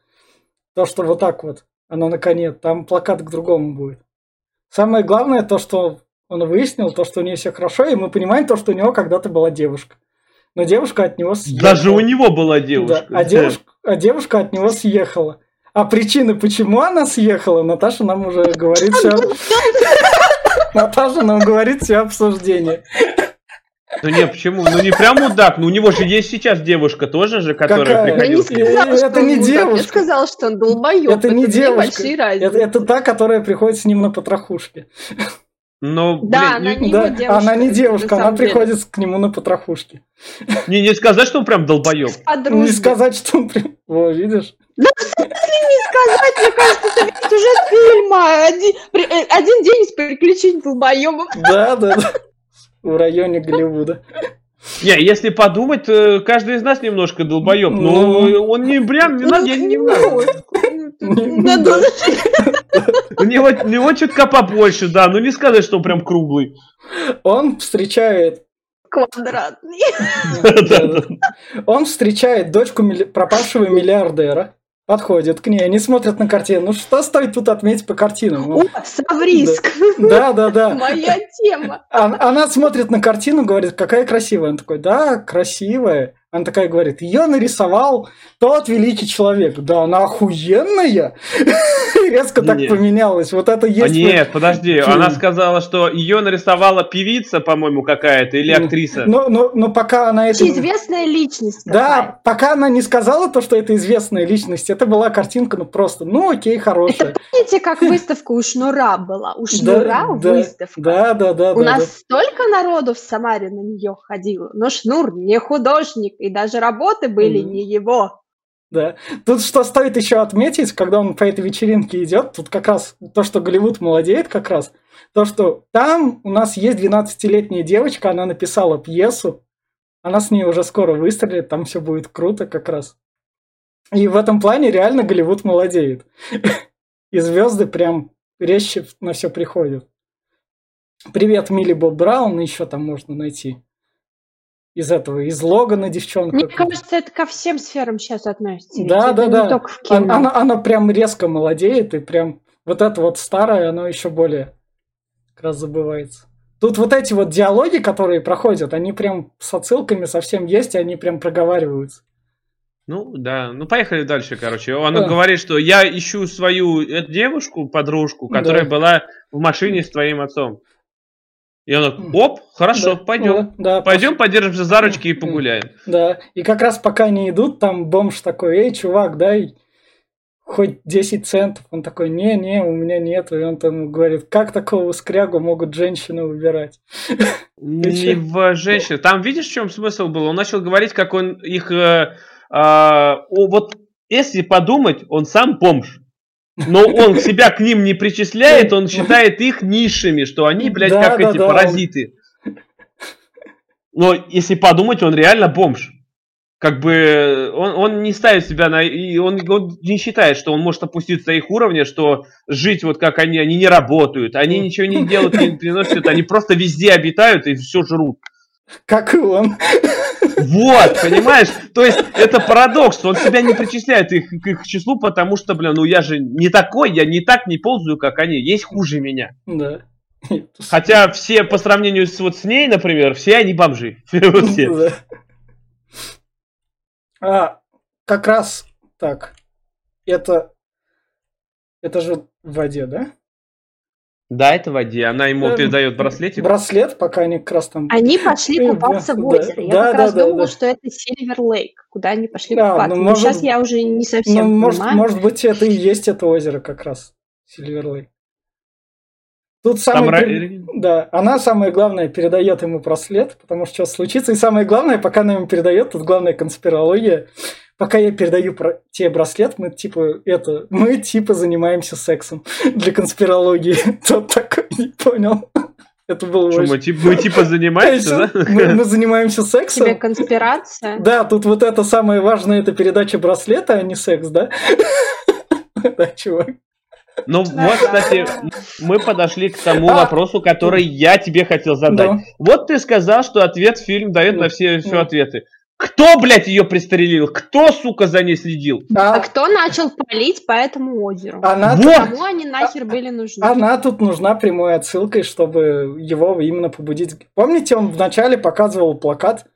То, что вот так вот, она на коне, там плакат к другому будет. Самое главное то, что он выяснил, то, что у нее все хорошо, и мы понимаем то, что у него когда-то была девушка. Но девушка от него съехала. Даже у него была девушка. Да, а, девушка, а девушка от него съехала. А причины, почему она съехала, Наташа нам уже говорит все. Наташа нам говорит все обсуждение. Ну не, почему? Ну не прям мудак, ну у него же есть сейчас девушка тоже же, которая Какая? Я не приходила. Э, сказала, что это он не мудак, Я девушка. сказала, что он долбоёб. Это не две девушка. Это, это та, которая приходит с ним на потрохушке. Ну, Да, блин, она не, не Да, его девушка, она не девушка, она деле. приходит к нему на потрохушке. не, не сказать, что он прям долбоеб. Дружбе. Не сказать, что он... при- Во, видишь? Не сказать, мне кажется, это ведь сюжет фильма. Один, э, один день из приключений долбоёбов. Да, да, да. В районе Голливуда. Не, если подумать, э, каждый из нас немножко долбоеб. Но Ну. он не прям, не надо, я не Ну, У него, у него чутка побольше, да, но не сказать, что он прям круглый. Он встречает Квадратный. Он встречает дочку пропавшего миллиардера, подходит к ней, они смотрят на картину. Ну что стоит тут отметить по картинам? О, Савриск. Да, да, да. Моя тема. Она, она смотрит на картину, говорит, какая красивая. Он такой, да, красивая. Она такая говорит, ее нарисовал тот великий человек. Да, она охуенная. Резко так Не. поменялась. Вот это А есть... нет, подожди, фильм. она сказала, что ее нарисовала певица, по-моему, какая-то, или Ну, актриса. Но, но, но пока она это... Известная личность. Да, пока она не сказала то, что это известная личность, это была картинка, ну просто, ну окей, хорошая. Помните, как выставка у Шнура была? У Шнура да, выставка. Да, да, да. У да, нас да. столько народу в Самаре на нее ходило, но Шнур не художник, и даже работы были не его. Да. Тут что стоит еще отметить, когда он по этой вечеринке идет, тут как раз то, что Голливуд молодеет как раз, то, что там у нас есть 12-летняя девочка, она написала пьесу, она с ней уже скоро выстрелит, там все будет круто как раз. И в этом плане реально Голливуд молодеет. И звезды прям резче на все приходят. Привет, Милли Боб Браун, еще там можно найти. Из этого, из Логана девчонка. Мне кажется, это ко всем сферам сейчас относится. Да, да, да. только в Она, кино. она, она прям резко молодеет, и прям вот это вот старое, оно еще более как раз забывается. Тут вот эти вот диалоги, которые проходят, они прям с отсылками совсем есть, и они прям проговариваются. Ну, да. Ну, поехали дальше, короче. Она Да. говорит, что я ищу свою девушку, подружку, которая Да. была в машине с твоим отцом. И она, оп, хорошо, Да, пойдем. Да, Пойдем, подержимся за ручки и погуляем. Да, и как раз пока они идут, там бомж такой, эй, чувак, дай хоть 10 центов. Он такой, не-не, у меня нет. И он там говорит, как такого скрягу могут женщины выбирать? Не в женщин. Там видишь, в чем смысл был? Он начал говорить, как он их... э, а, вот если подумать, он сам бомж. Но он себя к ним не причисляет, он считает их низшими, что они, блядь, Да, как да, эти да, паразиты. Но если подумать, он реально бомж. Как бы он, он не ставит себя на... И он, он не считает, что он может опуститься их уровня, что жить вот как они, они не работают, они ничего не делают, не приносят, они просто везде обитают и все жрут. Как и он. Вот, понимаешь? То есть это парадокс, он себя не причисляет их, к их числу, потому что, блин, ну я же не такой, я не так не ползаю, как они, есть хуже меня. Да. Хотя все по сравнению с вот с ней, например, все они бомжи. Все. А, как раз так. Это... Это же в воде, да? Да, это воде. Она ему Эм, передает браслетик. Браслет, пока они как раз там... Они пошли купаться в озеро. Я да, как да, раз да, думала, да. что это Сильвер Лейк, куда они пошли Да, купаться. ну, Но может- сейчас я уже не совсем Ну, может, понимаю. может быть, это и есть это озеро как раз. Сильверлей. Тут Там самое... ра- пер- Да, она самое главное передает ему браслет, потому что что случится. И самое главное, пока она ему передает, тут главная конспирология. Пока я передаю про тебе браслет, мы типа это, мы типа занимаемся сексом для конспирологии. Тот такой не понял. Это было Что, очень- мы, типа, мы типа занимаемся, да? мы, мы занимаемся сексом. Тебе конспирация. Да, тут вот это самое важное, это передача браслета, а не секс, да? Да, чувак. Ну Да, вот, кстати, да. мы подошли к тому А. вопросу, который я тебе хотел задать. Да. Вот ты сказал, что ответ фильм дает Ну, на все, все ну. ответы. Кто, блядь, ее пристрелил? Кто, сука, за ней следил? А А кто начал палить по этому озеру? она, Вот! Кому они нахер были нужны? она тут нужна прямой отсылкой, чтобы его именно побудить. Помните, он вначале показывал плакат,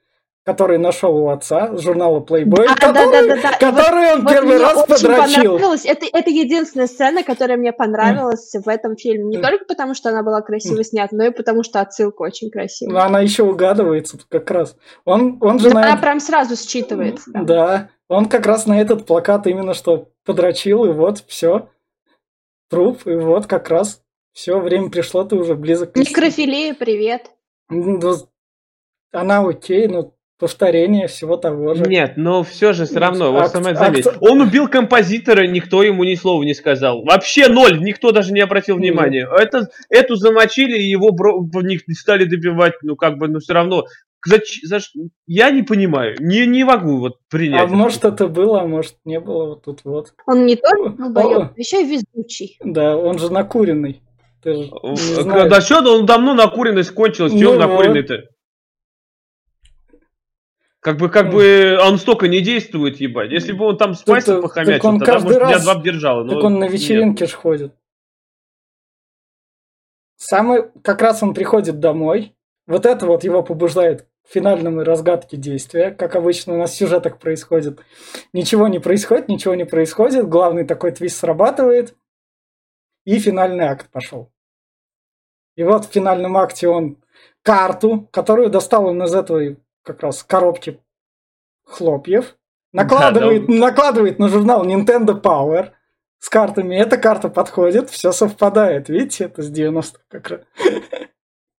который нашел у отца с журнала Playboy, да, да, который, да, да. И вот- который он вот первый раз подрочил. Это, это единственная сцена, которая мне понравилась в этом фильме. Не Мгм. только потому, что она была красиво снята, но и потому, что отсылка очень Но красивая. она еще угадывается как раз. Он, он же Да, на она прям сразу считывается. да. Да, он как раз на этот плакат именно что подрочил, и вот все. Труп, и вот как раз все, время пришло, ты уже близок к. Некрофилия, привет. Ну, Она окей, но повторение всего того же. Нет, но все же все равно, вот самое акт- заметь. Он убил композитора, никто ему ни слова не сказал. Вообще ноль, никто даже не обратил внимания. Это, эту замочили, и его бро- в них не стали добивать, ну как бы, ну все равно. Зач- за ш- Я не понимаю, не, не могу вот принять. А это. может это было, а может не было, вот тут вот. Он не только О, долбоёб, еще и везучий. Да, он же накуренный. Ты же не знаешь. Да что, он давно накуренность кончилась, Ну чего он вот. накуренный-то? Как бы, как Ну. бы он столько не действует, ебать. Если бы он там спайсом так похомячил, он тогда, каждый может, раз- два б держало. Так он на вечеринке ж ходит. Самый, как раз он приходит домой. Вот это вот его побуждает к финальному разгадке действия. Как обычно у нас в сюжетах происходит. Ничего не происходит, ничего не происходит. Главный такой твист срабатывает. И финальный акт пошел. И вот в финальном акте он карту, которую достал он из этой как раз коробки хлопьев, накладывает, да. накладывает на журнал Nintendo Power с картами. Эта карта подходит, все совпадает. Видите, это с 90 как раз.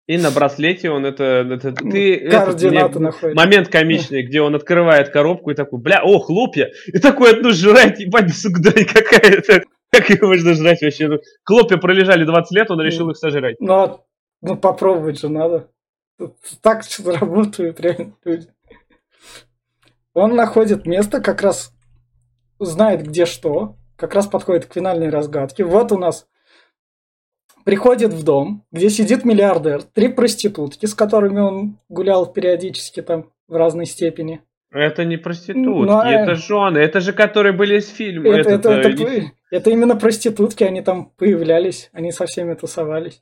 И на браслете он это... это ты, этот, Координаты мне находит. момент комичный, где он открывает коробку и такой, бля, о, хлопья. И такой, ну, жрать, ебать, дрянь какая-то. Как его можно жрать вообще? Ну, Хлопья пролежали 20 лет, он решил их сожрать. Ну, а- ну, попробовать же надо. Так работают реально люди. Он находит место, как раз знает, где что, как раз подходит к финальной разгадке. Вот у нас приходит в дом, где сидит миллиардер, три проститутки, с которыми он гулял периодически там в разной степени. Это не проститутки, Ну, а- это жены, это же которые были из фильма. Это, это, это, вы- это именно проститутки, они там появлялись, они со всеми тусовались.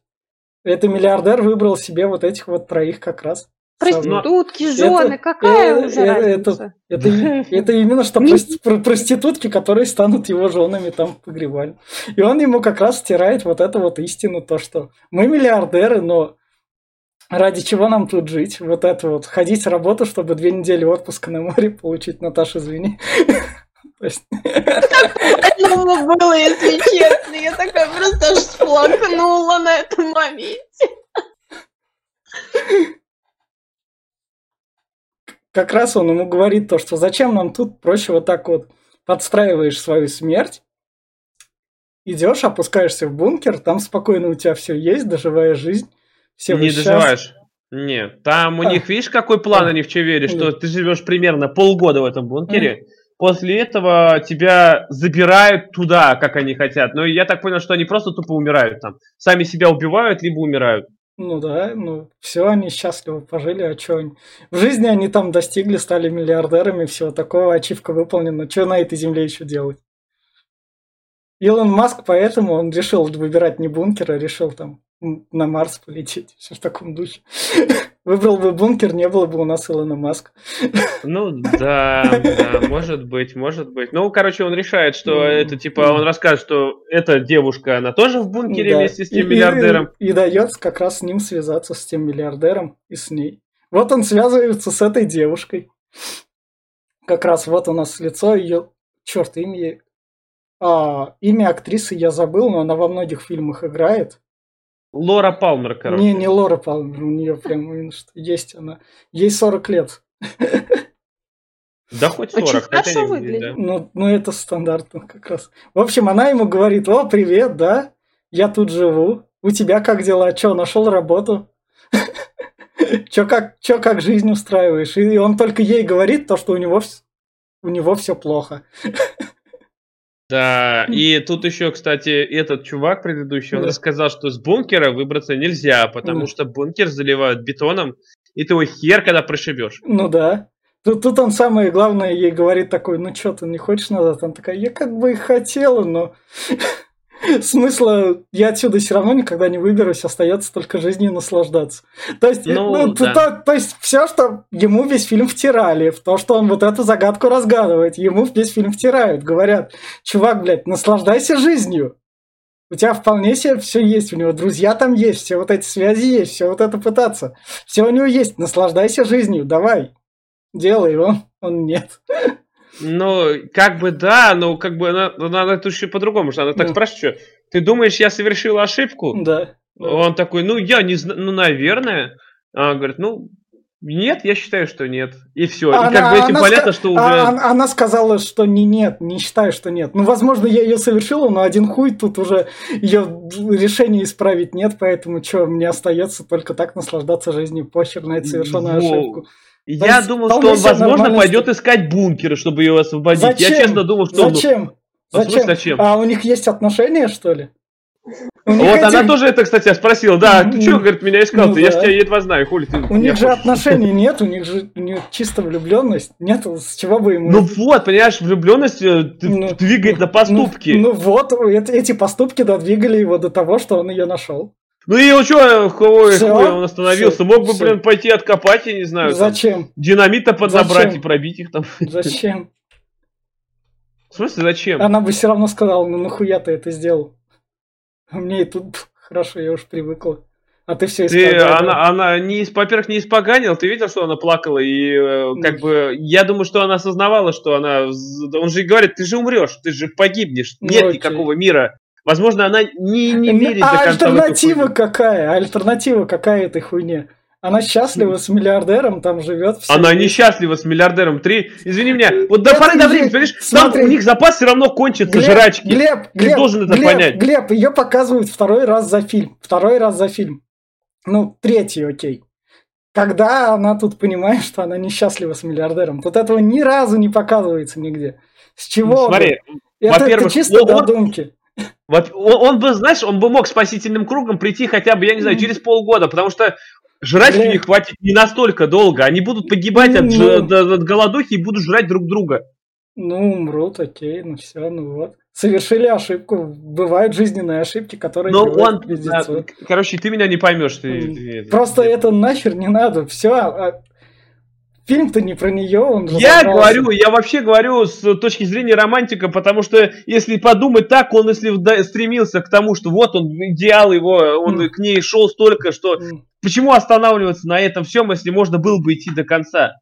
Это миллиардер выбрал себе вот этих вот троих как раз. Проститутки, жены, Это- какая э, уже э, разница? Это, и- это именно что прости- про- проститутки, которые станут его женами там в погребальне. И он ему как раз стирает вот эту вот истину, то, что мы миллиардеры, но ради чего нам тут жить? Вот это вот, ходить с работы, чтобы две недели отпуска на море получить, Наташа, извини. Ну, было, если честно. Я такая просто аж сплакнула на этом моменте. как раз он ему говорит то, что зачем нам тут проще вот так вот подстраиваешь свою смерть, идешь, опускаешься в бункер, там спокойно у тебя все есть, доживая жизнь, все не доживаешь. Нет, там у А. них, видишь, какой план А. они в Чевере, что ты живешь примерно полгода в этом бункере, после этого тебя забирают туда, как они хотят. Но я так понял, что они просто тупо умирают там. Сами себя убивают, либо умирают. Ну да, ну все, они счастливо пожили, а что они? В жизни они там достигли, стали миллиардерами, всего такого, ачивка выполнена. Что на этой земле еще делать? Илон Маск, поэтому он решил выбирать не бункер, а решил там на Марс полететь. Все в таком духе. Выбрал бы бункер, не было бы у нас Илона Маска. Ну да, да, может быть, может быть. Ну, короче, он решает, что это типа, он расскажет, что эта девушка, она тоже в бункере Да. вместе с тем И- миллиардером. И, и дает как раз с ним связаться, с тем миллиардером и с ней. Вот он связывается с этой девушкой. Как раз вот у нас лицо ее... Черт, имя... А, имя актрисы я забыл, но она во многих фильмах играет. Лора Палмер, короче. Не, не Лора Палмер, у нее прям есть она. Ей 40 лет. Да хоть Очень 40, хотя хорошо выглядит. Ну, ну, это стандартно как раз. В общем, она ему говорит, о, привет, да, я тут живу. У тебя как дела? Че, нашел работу? Че как, чё, как жизнь устраиваешь? И он только ей говорит то, что у него, у него все плохо. Да, и тут еще, кстати, этот чувак предыдущий, он Да. рассказал, что с бункера выбраться нельзя, потому Да. что бункер заливают бетоном, и ты его хер когда прошибешь. Ну да. Тут, тут он самое главное ей говорит такой, ну что, ты не хочешь назад? Она такая, я как бы и хотела, но смысла я отсюда все равно никогда не выберусь, остается только жизнью наслаждаться. То есть, Ну, ну, да. то- то есть все, что ему весь фильм втирали, в то, что он вот эту загадку разгадывает, ему весь фильм втирают, говорят, чувак, блядь, наслаждайся жизнью. У тебя вполне себе все есть, у него друзья там есть, все вот эти связи есть, все вот это пытаться. Все у него есть, наслаждайся жизнью, давай. Делай, он, он нет. Ну, как бы да, но как бы она, она, она тут еще по-другому, что она так Ну. спрашивает, что ты думаешь, я совершил ошибку? Да. Он такой, ну, я не знаю, ну, наверное. А он говорит, ну, нет, я считаю, что нет. И все. Она- и как бы этим понятно, ска- что уже... а- она, она сказала, что не нет, не считаю, что нет. Ну, возможно, я ее совершила, но один хуй тут уже ее решение исправить нет, поэтому что, мне остается только так наслаждаться жизнью, похер на эту совершенную Во. ошибку. Я есть думал, что он, возможно, пойдет искать бункеры, чтобы ее освободить. Я Зачем? честно думал, что он... Зачем? Ну, Зачем? зачем? А у них есть отношения, что ли? Вот эти- она тоже это, кстати, спросила. Да, ты Ну, что, говорит, меня искал? ну ты? Я ж да. тебя едва знаю, хули ты У них же хочешь? отношений нет, у них же них чисто влюбленность. Нет, с чего бы ему... Ну вот, понимаешь, влюбленность э, Ну, двигает на Ну, поступки. Ну, вот, эти, поступки додвигали его до того, что он ее нашел. Ну и он что, хуй, хуй, он остановился. всё, Мог бы, всё. блин, пойти откопать, я не знаю, Зачем? динамита подзабрать Зачем? и пробить их там. Зачем? В смысле, зачем? Она бы все равно сказала, ну нахуя ты это сделал? А мне и тут хорошо, я уж привыкла. А ты все Ты, она, она не, во-первых, не испоганила, ты видел, что она плакала, и э, как бы, я думаю, что она осознавала, что она, он же и говорит, ты же умрешь, ты же погибнешь, Ну, нет окей. никакого мира. Возможно, она не, не верит до а конца в эту альтернатива какая? Альтернатива какая этой хуйне? Она счастлива с миллиардером, там живет. всё Она несчастлива с миллиардером. Три, извини меня, вот до поры до времени, понимаешь, там смотри. у них запас все равно кончится Глеб, жрачки. Глеб, Ты Глеб, должен это Глеб, понять. Глеб, ее показывают второй раз за фильм. Второй раз за фильм. Ну, третий, окей. Когда она тут понимает, что она несчастлива с миллиардером. Тут этого ни разу не показывается нигде. С чего? Ну? Смотри, это, это чисто он- додумки. Вот он, он бы, знаешь, он бы мог спасительным кругом прийти хотя бы, я не знаю, через полгода, потому что жрать Бля. у них хватит не настолько долго. Они будут погибать от, Ну. от- от голодухи и будут жрать друг друга. Ну, умрут, окей, ну все, ну вот. Совершили ошибку. Бывают жизненные ошибки, которые Но он, да, короче, ты меня не поймешь. Ты, Просто ты- это нахер не надо. Все. Фильм-то не про нее, он Я говорю, я вообще говорю с точки зрения романтика, потому что если подумать так, он если стремился к тому, что вот он идеал его, он М. к ней шел столько, что М. почему останавливаться на этом всем, если можно было бы идти до конца?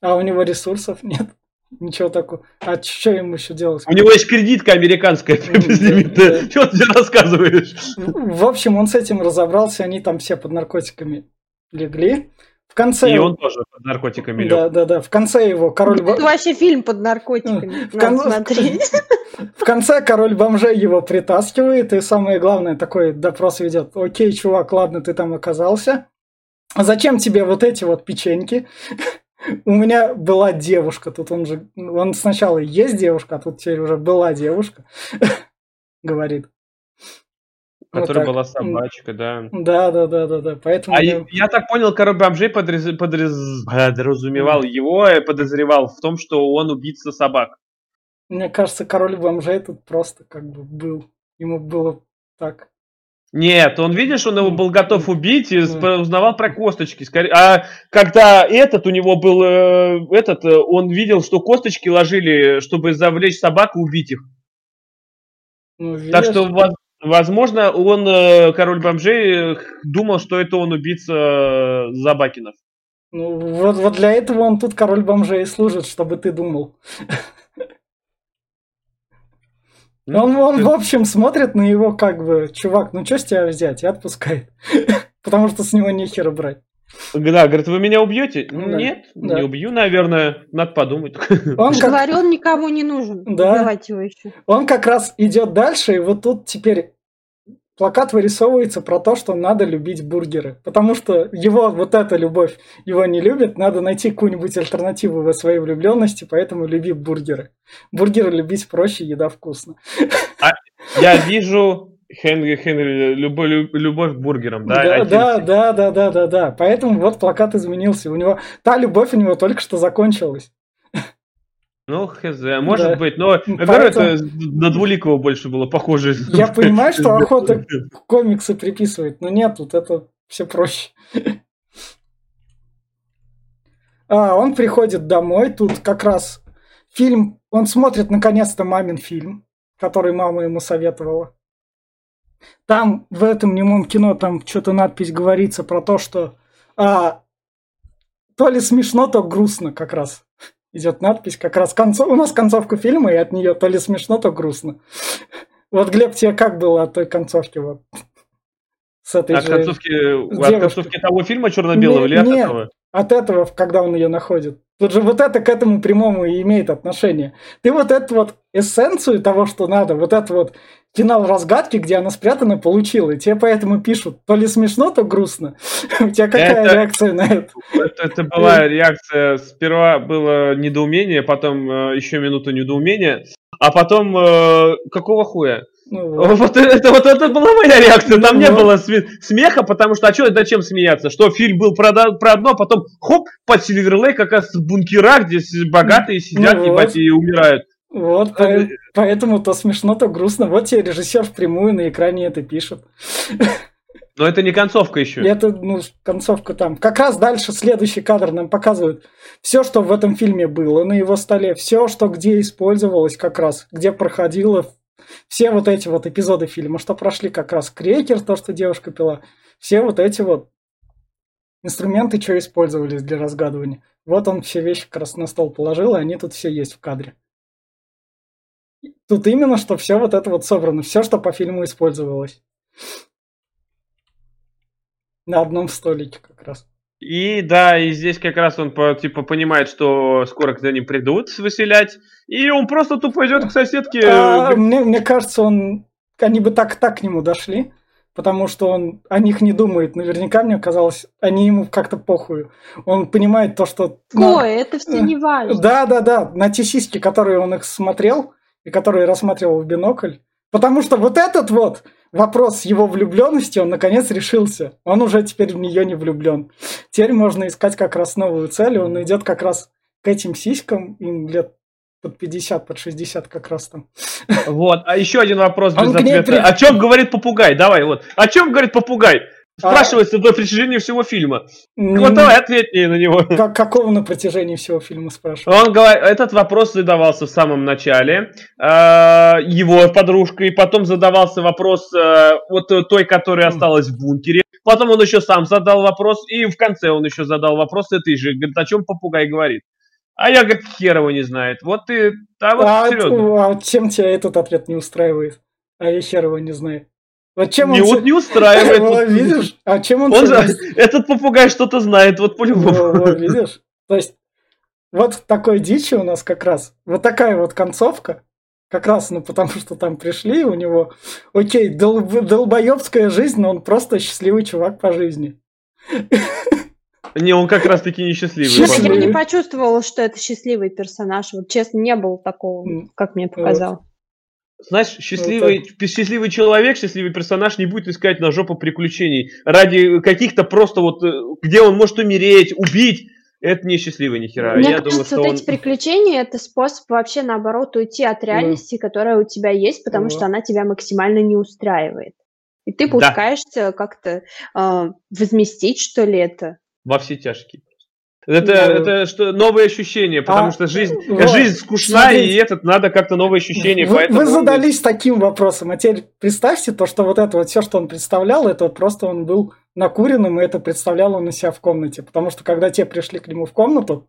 А у него ресурсов нет. Ничего такого. А что ему еще делать? У него есть кредитка американская. Что ты рассказываешь? В общем, он с этим разобрался, они там все под наркотиками легли. Конце... И он тоже под наркотиками лег. Да, да, да. В конце его король... Это вообще фильм под наркотиками. В кон- смотреть. В конце король бомжей его притаскивает, и самое главное, такой допрос ведет. Окей, чувак, ладно, ты там оказался. А зачем тебе вот эти вот печеньки? У меня была девушка, тут он же... Он сначала есть девушка, а тут теперь уже была девушка. Говорит. Вот Которая так. была собачка, да. Да, да, да, да, да. Поэтому... А я- я, так понял, король бомжей подрез- подрез- подразумевал его и подозревал в том, что он убийца собак. Мне кажется, король бомжей тут просто как бы был. Ему было так. Нет, он, видишь, он его был готов убить и узнавал про косточки. А когда этот у него был, э, этот, э, он видел, что косточки ложили, чтобы завлечь собак и убить их. Ну, так что, возможно, он, э, король бомжей, думал, что это он убийца Забакинов. Ну, вот, вот для этого он тут король бомжей служит, чтобы ты думал. Ну, он, он, в общем, смотрит на его как бы, чувак, ну что с тебя взять, и отпускает. Потому что с него нехера брать. Да, говорит, вы меня убьете? Да. Нет, да. не убью, наверное, надо подумать. Он как... Говорю, он никому не нужен. Да. его еще. Он как раз идет дальше, и вот тут теперь плакат вырисовывается про то, что надо любить бургеры. Потому что его вот эта любовь его не любит, надо найти какую-нибудь альтернативу во своей влюбленности, поэтому люби бургеры. Бургеры любить проще, еда вкусно. А я вижу Хенри, Хенри, любовь, любовь к бургерам, да? Да, да, да, да, да, да, да. Поэтому вот плакат изменился. У него та любовь у него только что закончилась. Ну, хз, может да. быть, но Поэтому... говорю, это на Двуликова больше было похоже. Я понимаю, что охота комиксы приписывает, но нет, тут это все проще. А, он приходит домой, тут как раз фильм, он смотрит наконец-то мамин фильм, который мама ему советовала. Там в этом немом кино там что-то надпись говорится про то, что а, то ли смешно, то грустно как раз идет надпись, как раз концов... у нас концовка фильма, и от нее то ли смешно, то грустно. Вот, Глеб, тебе как было от той концовки? Вот? С этой от, же концовки, от концовки того фильма черно-белого или от нет, этого? От этого, когда он ее находит. Тут же вот это к этому прямому и имеет отношение. Ты вот эту вот эссенцию того, что надо, вот это вот финал разгадки, где она спрятана, получил. И тебе поэтому пишут, то ли смешно, то грустно. У тебя какая это, реакция на это? это? Это была реакция, сперва было недоумение, потом э, еще минуту недоумения, а потом э, какого хуя? Ну, вот. Вот, это, вот это была моя реакция. Там ну, не вот. было смеха, потому что а что, зачем смеяться? Что фильм был про, про одно, потом хоп, под Сильверлей как раз в бункерах, где богатые сидят, ну, ебать, вот. и умирают. Вот, по- поэтому то смешно, то грустно. Вот тебе режиссер впрямую на экране это пишет. Но это не концовка еще. Это, ну, концовка там. Как раз дальше следующий кадр нам показывает все, что в этом фильме было на его столе, все, что где использовалось как раз, где проходило все вот эти вот эпизоды фильма, что прошли как раз крекер, то, что девушка пила, все вот эти вот инструменты, что использовались для разгадывания. Вот он все вещи как раз на стол положил, и они тут все есть в кадре. Тут именно, что все вот это вот собрано, все, что по фильму использовалось. На одном столике как раз. И да, и здесь как раз он типа понимает, что скоро к ним придут выселять, и он просто тупо идет к соседке. А, мне, мне кажется, он они бы так так к нему дошли, потому что он о них не думает. Наверняка мне казалось, они ему как-то похую. Он понимает то, что... Ой, на... это все не важно. Да, да, да. На те сиськи, которые он их смотрел, и которые рассматривал в бинокль. Потому что вот этот вот вопрос его влюбленностью, он наконец решился. Он уже теперь в нее не влюблен. Теперь можно искать как раз новую цель, он идет как раз к этим сиськам, им лет под 50, под 60 как раз там. Вот, а еще один вопрос без ответа. При... О чем говорит попугай? Давай, вот. О чем говорит попугай? Спрашивается а... на протяжении всего фильма. Давай ответь мне на него. Как, какого на протяжении всего фильма спрашивают? Он говорит, этот вопрос задавался в самом начале э, его подружкой, потом задавался вопрос э, вот той, которая осталась в бункере. Потом он еще сам задал вопрос, и в конце он еще задал вопрос этой же. Говорит, о чем попугай говорит. А я, говорит, хер его не знает. Вот ты, да, вот а, а чем тебя этот ответ не устраивает? А я хер его не знаю. Вот чем не, он... вот не устраивает. Вот, видишь? А чем он... он же, этот попугай что-то знает, вот по-любому. Вот, видишь? То есть, вот такой дичи у нас как раз. Вот такая вот концовка. Как раз, ну, потому что там пришли, у него, окей, дол- долбоебская жизнь, но он просто счастливый чувак по жизни. Не, он как раз таки несчастливый. Я не почувствовала, что это счастливый персонаж. Вот честно, не было такого, как мне показалось. Знаешь, счастливый, ну, счастливый человек, счастливый персонаж не будет искать на жопу приключений ради каких-то просто вот, э, где он может умереть, убить. Это не счастливый ни хера. Мне Я кажется, думаю, вот он... эти приключения это способ вообще наоборот уйти от реальности, mm. которая у тебя есть, потому mm. что она тебя максимально не устраивает. И ты Да. пускаешься как-то а, возместить, что ли, это. Во все тяжкие. Это, Да. это что новые ощущения, потому А, что жизнь, вот, жизнь скучна, смотрите. и этот надо как-то новые ощущения. Вы, поэтому вы задались таким вопросом, а теперь представьте то, что вот это вот все, что он представлял, это вот просто он был накуренным, и это представлял он у себя в комнате. Потому что когда те пришли к нему в комнату,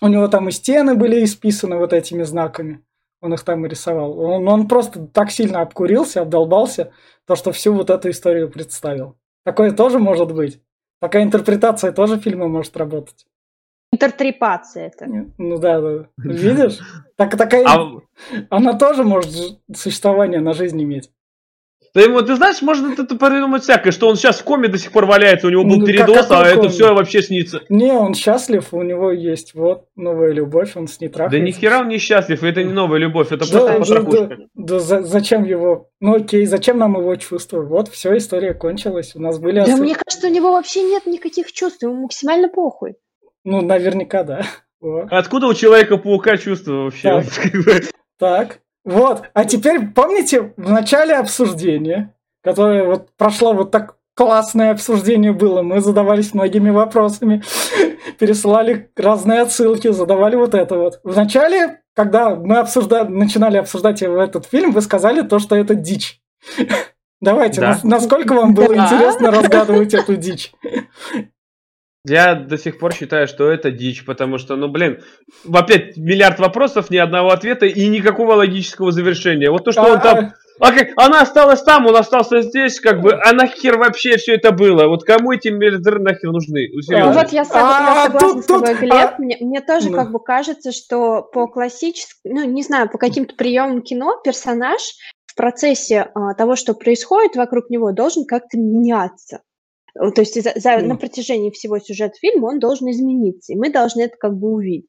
у него там и стены были исписаны вот этими знаками. Он их там и рисовал. Он, он просто так сильно обкурился, обдолбался, то, что всю вот эту историю представил. Такое тоже может быть. Такая интерпретация тоже фильма может работать. Интертрепация это. Ну да, да. Видишь? Так, такая, А, она тоже может существование на жизнь иметь. Ты, ему- ты знаешь, можно это придумать всякое, что он сейчас в коме до сих пор валяется, у него был Ну, передоз, а это все вообще снится. Не, он счастлив, у него есть вот новая любовь, он с ней Да трахается. ни хера он не счастлив, это не новая любовь, это Да, просто да, да, да за- зачем его? Ну окей, зачем нам его чувства? Вот, все, история кончилась. У нас были Да мне кажется, у него вообще нет никаких чувств, ему максимально похуй. Ну, наверняка, да. Вот. Откуда у Человека-паука чувства вообще? Так. Так, вот. А теперь помните в начале обсуждения, которое вот прошло вот так классное обсуждение было, мы задавались многими вопросами, пересылали разные отсылки, задавали вот это вот. В начале, когда мы обсуждали, начинали обсуждать этот фильм, вы сказали то, что это дичь. Давайте, Да. нас- насколько вам было Да. интересно разгадывать эту дичь? Я до сих пор считаю, что это дичь, потому что, ну, блин, опять миллиард вопросов, ни одного ответа и никакого логического завершения. Вот то, что он там... А как, она осталась там, он остался здесь, как бы, а нахер вообще все это было? Вот кому эти миллиардеры нахер нужны? Ну, серьезно. вот я, сог- я А, согласна тут- с тобой, тут, Глеб. а, Мне, мне тоже ну. как бы кажется, что по классическому, ну не знаю, по каким-то приемам кино персонаж в процессе а, того, что происходит вокруг него, должен как-то меняться. Э, То есть за- за- на протяжении всего сюжета фильма он должен измениться, и мы должны это как бы увидеть.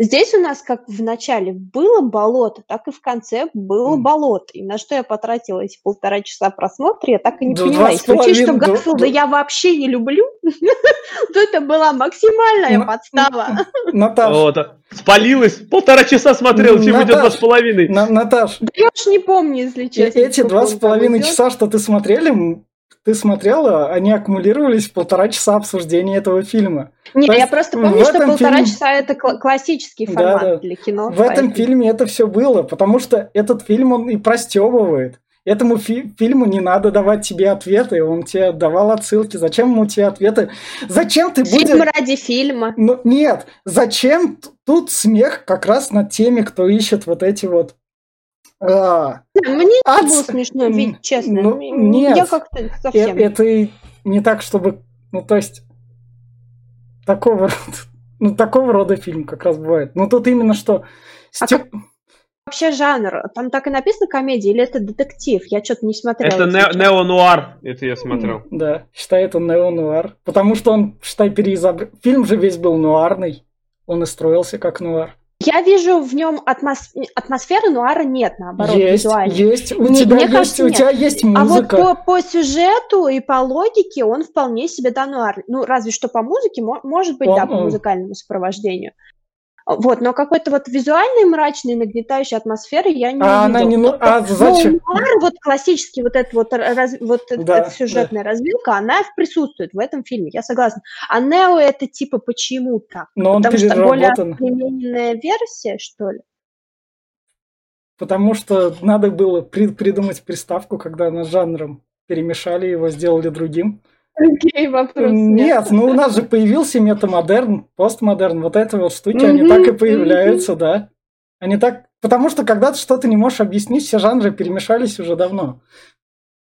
Здесь у нас как в начале было болото, так и в конце было Мгм. болото. И на что я потратила эти полтора часа просмотра, я так и не Да поняла. Если учесть, что Гарфилда да. я вообще не люблю, то это была максимальная подстава. Наташ, Вот, а, спалилась, полтора часа смотрел, чем идет два с половиной. На- Наташ, Да я уж не помню, если э- честно. эти два с половиной часа, что ты смотрели, ты смотрела, они аккумулировались в полтора часа обсуждения этого фильма. Не, То я просто помню, что полтора фильме- часа это кла- классический Да, формат да. для кино. В этом фильме это все было, потому что этот фильм он и простебывает. Этому фи- фильму не надо давать тебе ответы, он тебе давал отсылки. Зачем ему тебе ответы? Зачем ты будешь... Фильм ради фильма. Ну, нет, зачем тут смех как раз над теми, кто ищет вот эти вот... а, Мне не Адс- было смешно, ведь, честно. ну, нет. Я как-то э- совсем... это и не так, чтобы... Ну, то есть... Такого рода... Ну, такого рода фильм как раз бывает. Ну, тут именно что... А Степ- Вообще жанр, там так и написано комедия или это детектив? Я что-то не смотрела. Это не- неонуар, это я смотрел. Да, считай, это неонуар. Потому что он, считай, переизобрел... Фильм же весь был нуарный. Он и строился как нуар. Я вижу в нем атмос- атмосферы нуара нет, наоборот, есть, визуально. есть. У тебя мне есть, кажется, у нет. тебя есть А вот музыка. по, по сюжету и по логике он вполне себе да нуар. Ну, разве что по музыке, мо- может быть, Он- да, по музыкальному сопровождению. Вот, но какой-то вот визуальной, мрачной, нагнетающей атмосферы я не А она увидела. не... Ну, а Ну, зачем? нуар, вот классический, вот, этот вот, раз- вот Да, эта сюжетная развилка, она присутствует в этом фильме, я согласна. А Нео это типа почему так? Но он Потому что более современная версия, что ли? Потому что надо было при- придумать приставку, когда на жанром перемешали его, сделали другим. Окей, вопрос Нет, ну у нас же появился метамодерн, постмодерн, вот это вот штуки, они так и появляются, да. Они так... Потому что когда ты что-то не можешь объяснить, все жанры перемешались уже давно.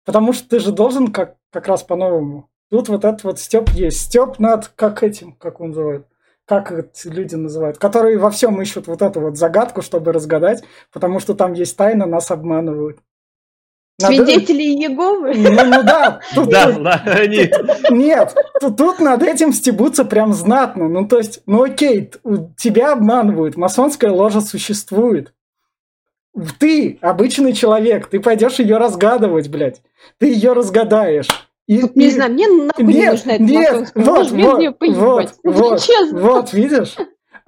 Потому что ты же должен как, как раз по-новому. Тут вот этот вот степ есть. Степ над, как этим, как он называют? Как эти люди называют? Которые во всем ищут вот эту вот загадку, чтобы разгадать, потому что там есть тайна, нас обманывают. Надо- Свидетели Иеговы? Ну, ну да, тут, Да, да, они... нет, тут, тут над этим стебутся прям знатно. Ну, то есть, ну окей, тебя обманывают, масонская ложа существует. Ты обычный человек, ты пойдешь ее разгадывать, блядь. Ты ее разгадаешь. И, не и- знаю, мне нахуй не Нет, нужна эта нет, масонская вот, ложь, мне вот, вот, Ну, вот, вот, видишь?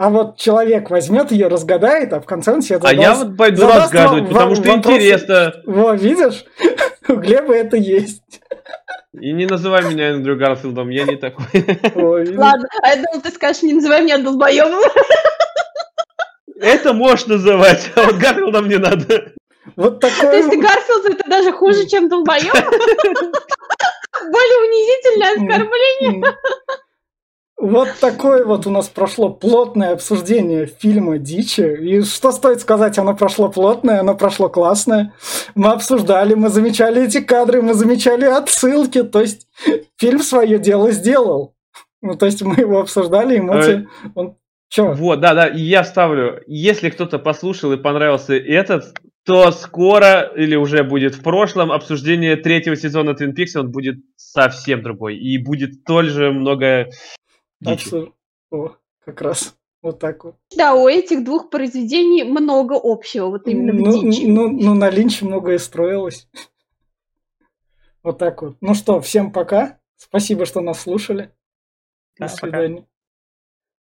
А вот человек возьмет ее, разгадает, а в конце он себе А я задаст- вот пойду задаст разгадывать, вам- потому что вопрос. интересно. Во, видишь? У Глеба это есть. И не называй меня Эндрю Гарфилдом, я не такой. Ой. Ладно, а я думал, ты скажешь, не называй меня долбоебом. Это можешь называть, а вот Гарфилдом не надо. Вот такое... То есть Гарфилд это даже хуже, чем долбоеб? Более унизительное оскорбление. Вот такое вот у нас прошло плотное обсуждение фильма «Дичи». И что стоит сказать, оно прошло плотное, оно прошло классное. Мы обсуждали, мы замечали эти кадры, мы замечали отсылки. То есть фильм свое дело сделал. Ну, то есть мы его обсуждали, эмоции. Он... Чё? Вот, да, да, я ставлю. Если кто-то послушал и понравился этот, то скоро или уже будет в прошлом обсуждение третьего сезона Twin Peaks, он будет совсем другой. И будет столь же много Дичи. О, как раз. Вот так вот. Да, у этих двух произведений много общего, вот именно ну, в Дичи. Ну, ну, на Линче многое строилось. Вот так вот. Ну что, всем пока. Спасибо, что нас слушали. До свидания.